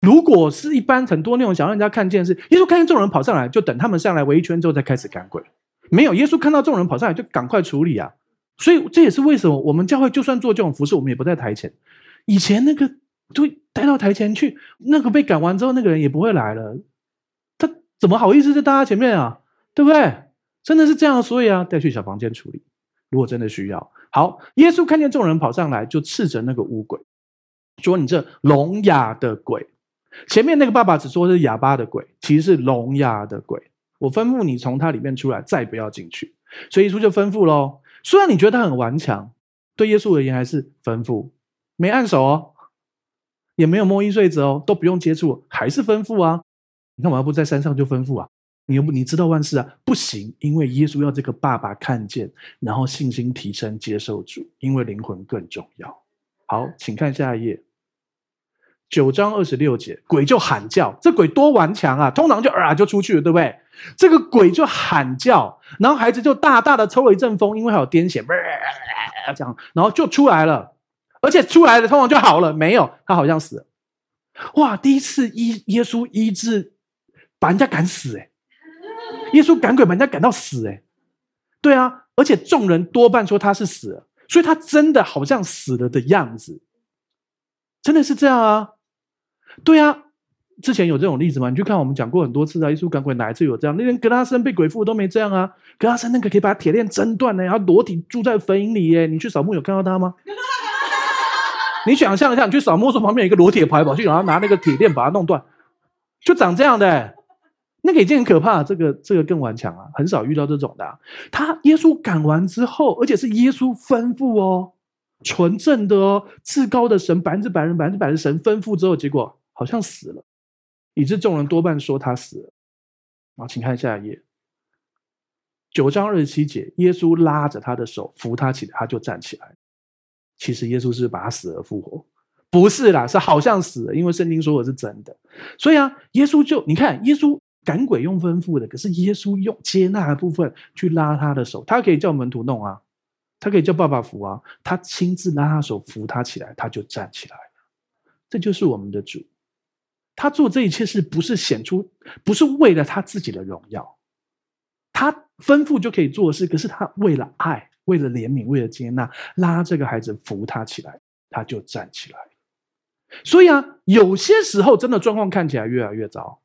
如果是一般很多那种想让人家看见是，耶稣看见众人跑上来，就等他们上来围一圈之后再开始赶鬼。没有，耶稣看到众人跑上来，就赶快处理啊。所以这也是为什么我们教会就算做这种服事，我们也不在台前。以前那个就带到台前去，那个被赶完之后，那个人也不会来了。他怎么好意思在大家前面啊？对不对？真的是这样，所以啊，带去小房间处理。如果真的需要，好，耶稣看见众人跑上来，就斥责那个乌鬼，说：“你这聋哑的鬼！”前面那个爸爸只说是哑巴的鬼，其实是聋哑的鬼。我吩咐你从他里面出来，再不要进去。所以耶稣就吩咐喽。虽然你觉得他很顽强，对耶稣而言还是吩咐，没按手哦，也没有摸衣穗子哦，都不用接触，还是吩咐啊。你看我要不在山上就吩咐啊？你又不你知道万事啊？不行，因为耶稣要这个爸爸看见，然后信心提升，接受主，因为灵魂更重要。好，请看下一页。九章二十六节，鬼就喊叫，这鬼多顽强啊！通常就啊就出去了，对不对？这个鬼就喊叫，然后孩子就大大的抽了一阵风，因为还有癫痫，这样，然后就出来了，而且出来了通常就好了，没有，他好像死了，哇，第一次医耶稣医治，把人家赶死哎！耶稣赶鬼把人家赶到死哎！对啊，而且众人多半说他是死了，所以他真的好像死了的样子，真的是这样啊！对啊，之前有这种例子吗？你去看我们讲过很多次啊，耶稣赶鬼哪一次有这样？那连格拉森被鬼附都没这样啊！格拉森那个可以把铁链挣断呢，然后裸体住在坟塋里耶！你去扫墓有看到他吗？<laughs> 你想象一下，你去扫墓时旁边有一个裸体跑来跑去，然后拿那个铁链把它弄断，就长这样的，那个已经很可怕。这个这个更顽强啊，很少遇到这种的啊。他耶稣赶完之后，而且是耶稣吩咐哦，纯正的哦，至高的神，百分之百人，百分之百的神吩咐之后，结果好像死了，以致众人多半说他死了。好，请看下一页，九章二十七节，耶稣拉着他的手扶他起来，他就站起来。其实耶稣是把他死而复活，不是啦，是好像死了，因为圣经说我是真的。所以啊，耶稣就你看，耶稣赶鬼用吩咐的，可是耶稣用接纳的部分去拉他的手，他可以叫门徒弄啊，他可以叫爸爸扶啊，他亲自拉他手扶他起来，他就站起来了。这就是我们的主，他做这一切事不是显出，不是为了他自己的荣耀，他吩咐就可以做的事，可是他为了爱。为了怜悯，为了接纳，拉这个孩子扶他起来，他就站起来。所以啊，有些时候真的状况看起来越来越糟。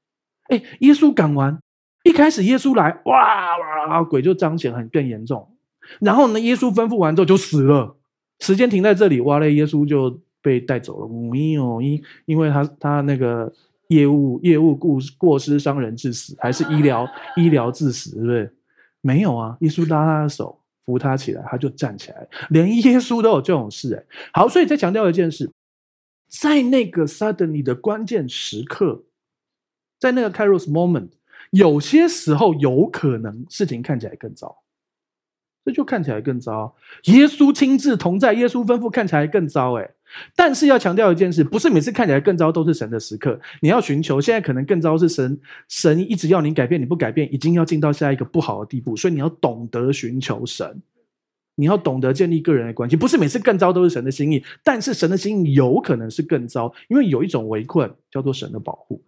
哎，耶稣赶完，一开始耶稣来，哇哇，鬼就彰显很更严重。然后呢，耶稣吩咐完之后就死了，时间停在这里，哇嘞，耶稣就被带走了。没有因，因为他他那个业务业务过过失伤人致死，还是医疗医疗致死，对不对？没有啊，耶稣拉他的手。扶他起来，他就站起来。连耶稣都有这种事，哎，好，所以再强调一件事，在那个 suddenly 的关键时刻，在那个 Kairos moment，有些时候有可能事情看起来更糟，这就看起来更糟。耶稣亲自同在，耶稣吩咐看起来更糟，哎，但是要强调一件事，不是每次看起来更糟都是神的时刻。你要寻求，现在可能更糟是神，神一直要你改变，你不改变，已经要进到下一个不好的地步，所以你要懂得寻求神，你要懂得建立个人的关系。不是每次更糟都是神的心意，但是神的心意有可能是更糟，因为有一种围困叫做神的保护，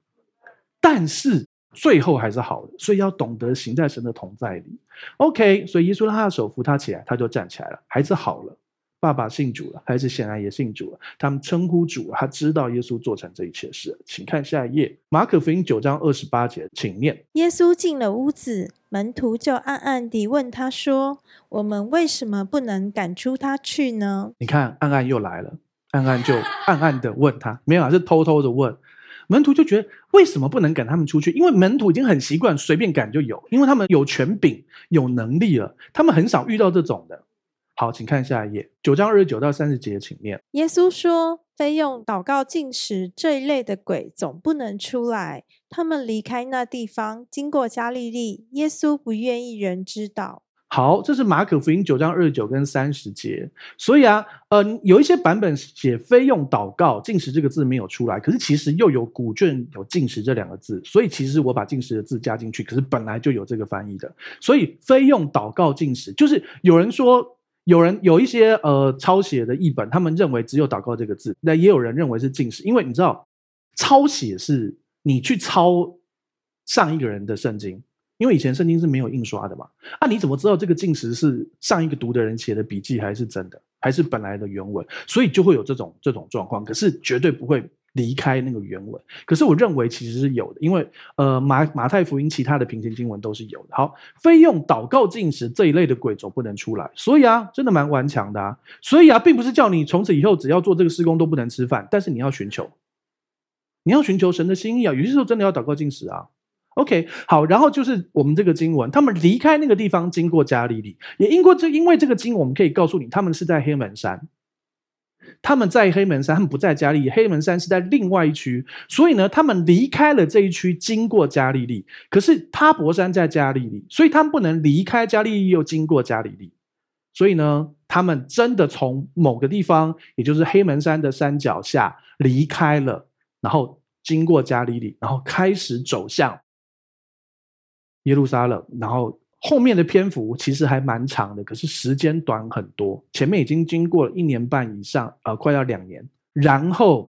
但是。最后还是好的，所以要懂得行在神的同在里。OK，所以耶稣拉他的手扶他起来，他就站起来了，孩子好了，爸爸信主了，孩子显然也信主了。他们称呼主，他知道耶稣做成这一切事。请看下一页，马可福音九章二十八节，请念。耶稣进了屋子，门徒就暗暗地问他说：“我们为什么不能赶出他去呢？”你看，暗暗又来了，暗暗就 <laughs> 暗暗的问他，没有啊，是偷偷的问。门徒就觉得为什么不能赶他们出去？因为门徒已经很习惯随便赶就有，因为他们有权柄、有能力了。他们很少遇到这种的。好，请看下一页，九章二十九到三十节，请念。耶稣说：“非用祷告、进食这一类的鬼，总不能出来。”他们离开那地方，经过加利利。耶稣不愿意人知道。好，这是马可福音九章二十九跟三十节，所以啊，呃，有一些版本写非用祷告禁食这个字没有出来，可是其实又有古卷有禁食这两个字，所以其实我把禁食的字加进去，可是本来就有这个翻译的，所以非用祷告禁食，就是有人说，有人有一些呃抄写的译本，他们认为只有祷告这个字，那也有人认为是禁食，因为你知道抄写是你去抄上一个人的圣经。因为以前圣经是没有印刷的嘛，啊，你怎么知道这个禁食是上一个读的人写的笔记还是真的，还是本来的原文？所以就会有这种这种状况，可是绝对不会离开那个原文。可是我认为其实是有的，因为呃马马太福音其他的平行经文都是有的。好，非用祷告进食这一类的鬼总不能出来，所以啊，真的蛮顽强的啊。所以啊，并不是叫你从此以后只要做这个事工都不能吃饭，但是你要寻求，你要寻求神的心意啊。有些时候真的要祷告进食啊。OK，好，然后就是我们这个经文，他们离开那个地方，经过加利利，也因过这，因为这个经，我们可以告诉你，他们是在黑门山，他们在黑门山，他们不在加利利，黑门山是在另外一区，所以呢，他们离开了这一区，经过加利利，可是他博山在加利利，所以他们不能离开加利利又经过加利利，所以呢，他们真的从某个地方，也就是黑门山的山脚下离开了，然后经过加利利，然后开始走向。耶路撒冷，然后后面的篇幅其实还蛮长的，可是时间短很多。前面已经经过了一年半以上，呃，快要两年。然后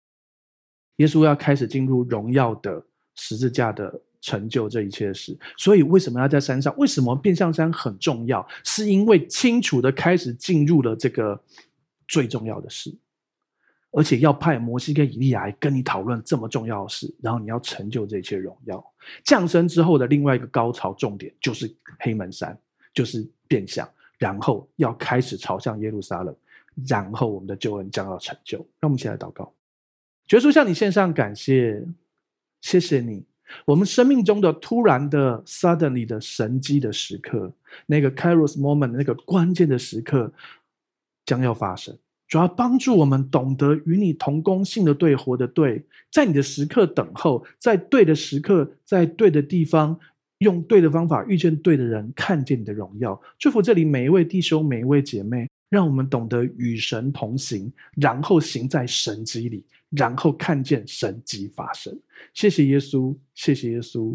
耶稣要开始进入荣耀的十字架的成就这一切事。所以为什么要在山上？为什么变相山很重要？是因为清楚的开始进入了这个最重要的事。而且要派摩西跟以利亚来跟你讨论这么重要的事，然后你要成就这些荣耀。降生之后的另外一个高潮重点就是黑门山，就是变相，然后要开始朝向耶路撒冷，然后我们的救恩将要成就。让我们一起来祷告，耶稣向你献上感谢，谢谢你，我们生命中的突然的 suddenly 的神迹的时刻，那个 Kairos moment 那个关键的时刻将要发生。主要帮助我们懂得与你同工，信的对，活的对，在你的时刻等候，在对的时刻，在对的地方，用对的方法遇见对的人，看见你的荣耀。祝福这里每一位弟兄，每一位姐妹，让我们懂得与神同行，然后行在神迹里，然后看见神迹发生。谢谢耶稣，谢谢耶稣，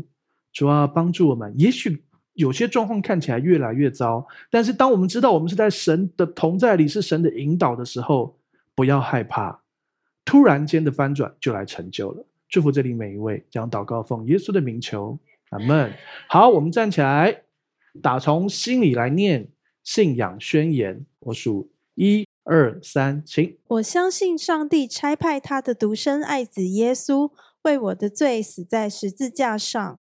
主要帮助我们。也许。有些状况看起来越来越糟，但是当我们知道我们是在神的同在里，是神的引导的时候，不要害怕，突然间的翻转就来成就了。祝福这里每一位，将祷告奉耶稣的名求，阿门。好，我们站起来，打从心里来念信仰宣言。我数一二三，请。我相信上帝差派他的独生爱子耶稣为我的罪死在十字架上。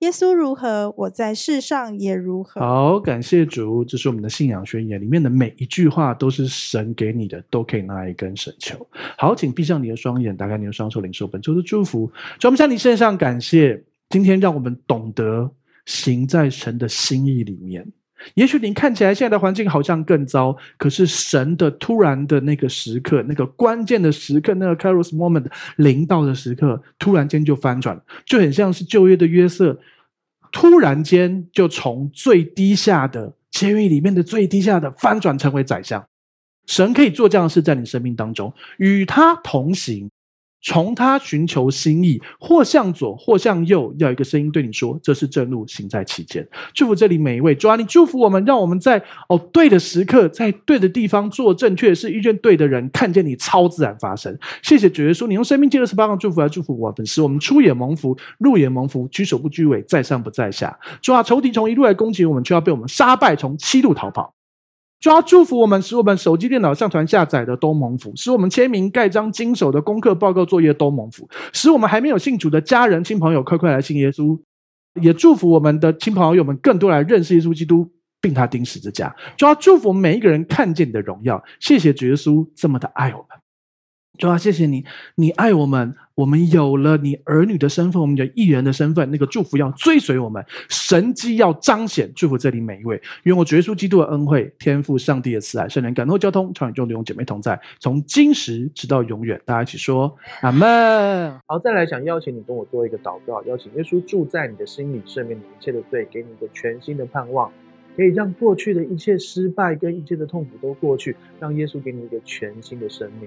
耶稣如何，我在世上也如何。好，感谢主，这是我们的信仰宣言里面的每一句话，都是神给你的，都可以拿来跟神求。好，请闭上你的双眼，打开你的双手，领受本周的祝福。主，我们向你献上感谢，今天让我们懂得行在神的心意里面。也许你看起来现在的环境好像更糟，可是神的突然的那个时刻，那个关键的时刻，那个 Kairos moment 临到的时刻，突然间就翻转，就很像是旧约的约瑟，突然间就从最低下的监狱里面的最低下的翻转成为宰相。神可以做这样的事在你生命当中，与他同行。从他寻求心意，或向左，或向右，要一个声音对你说：“这是正路，行在其间。”祝福这里每一位，主啊，你祝福我们，让我们在哦对的时刻，在对的地方做正确的事，遇见对的人，看见你超自然发生。谢谢主耶稣，你用生命记二十八个祝福来祝福我们，使我们出也蒙福，入也蒙福，居首不居尾，在上不在下。主啊，仇敌从一路来攻击我们，却要被我们杀败，从七路逃跑。主要祝福我们，使我们手机、电脑上传下载的都蒙福，使我们签名、盖章、经手的功课、报告、作业都蒙福，使我们还没有信主的家人、亲朋友快快来信耶稣，也祝福我们的亲朋好友们更多来认识耶稣基督，并他钉十字架。主要祝福每一个人看见你的荣耀，谢谢主耶稣这么的爱我们。主啊，谢谢你，你爱我们，我们有了你儿女的身份，我们有义人的身份，那个祝福要追随我们，神迹要彰显，祝福这里每一位，愿我主耶稣基督的恩惠、天赋上帝的慈爱、圣灵感动交通，常与众弟兄姐妹同在，从今时直到永远。大家一起说阿门。好，再来想邀请你跟我做一个祷告，邀请耶稣住在你的心里，赦免你一切的罪，给你一个全新的盼望，可以让过去的一切失败跟一切的痛苦都过去，让耶稣给你一个全新的生命。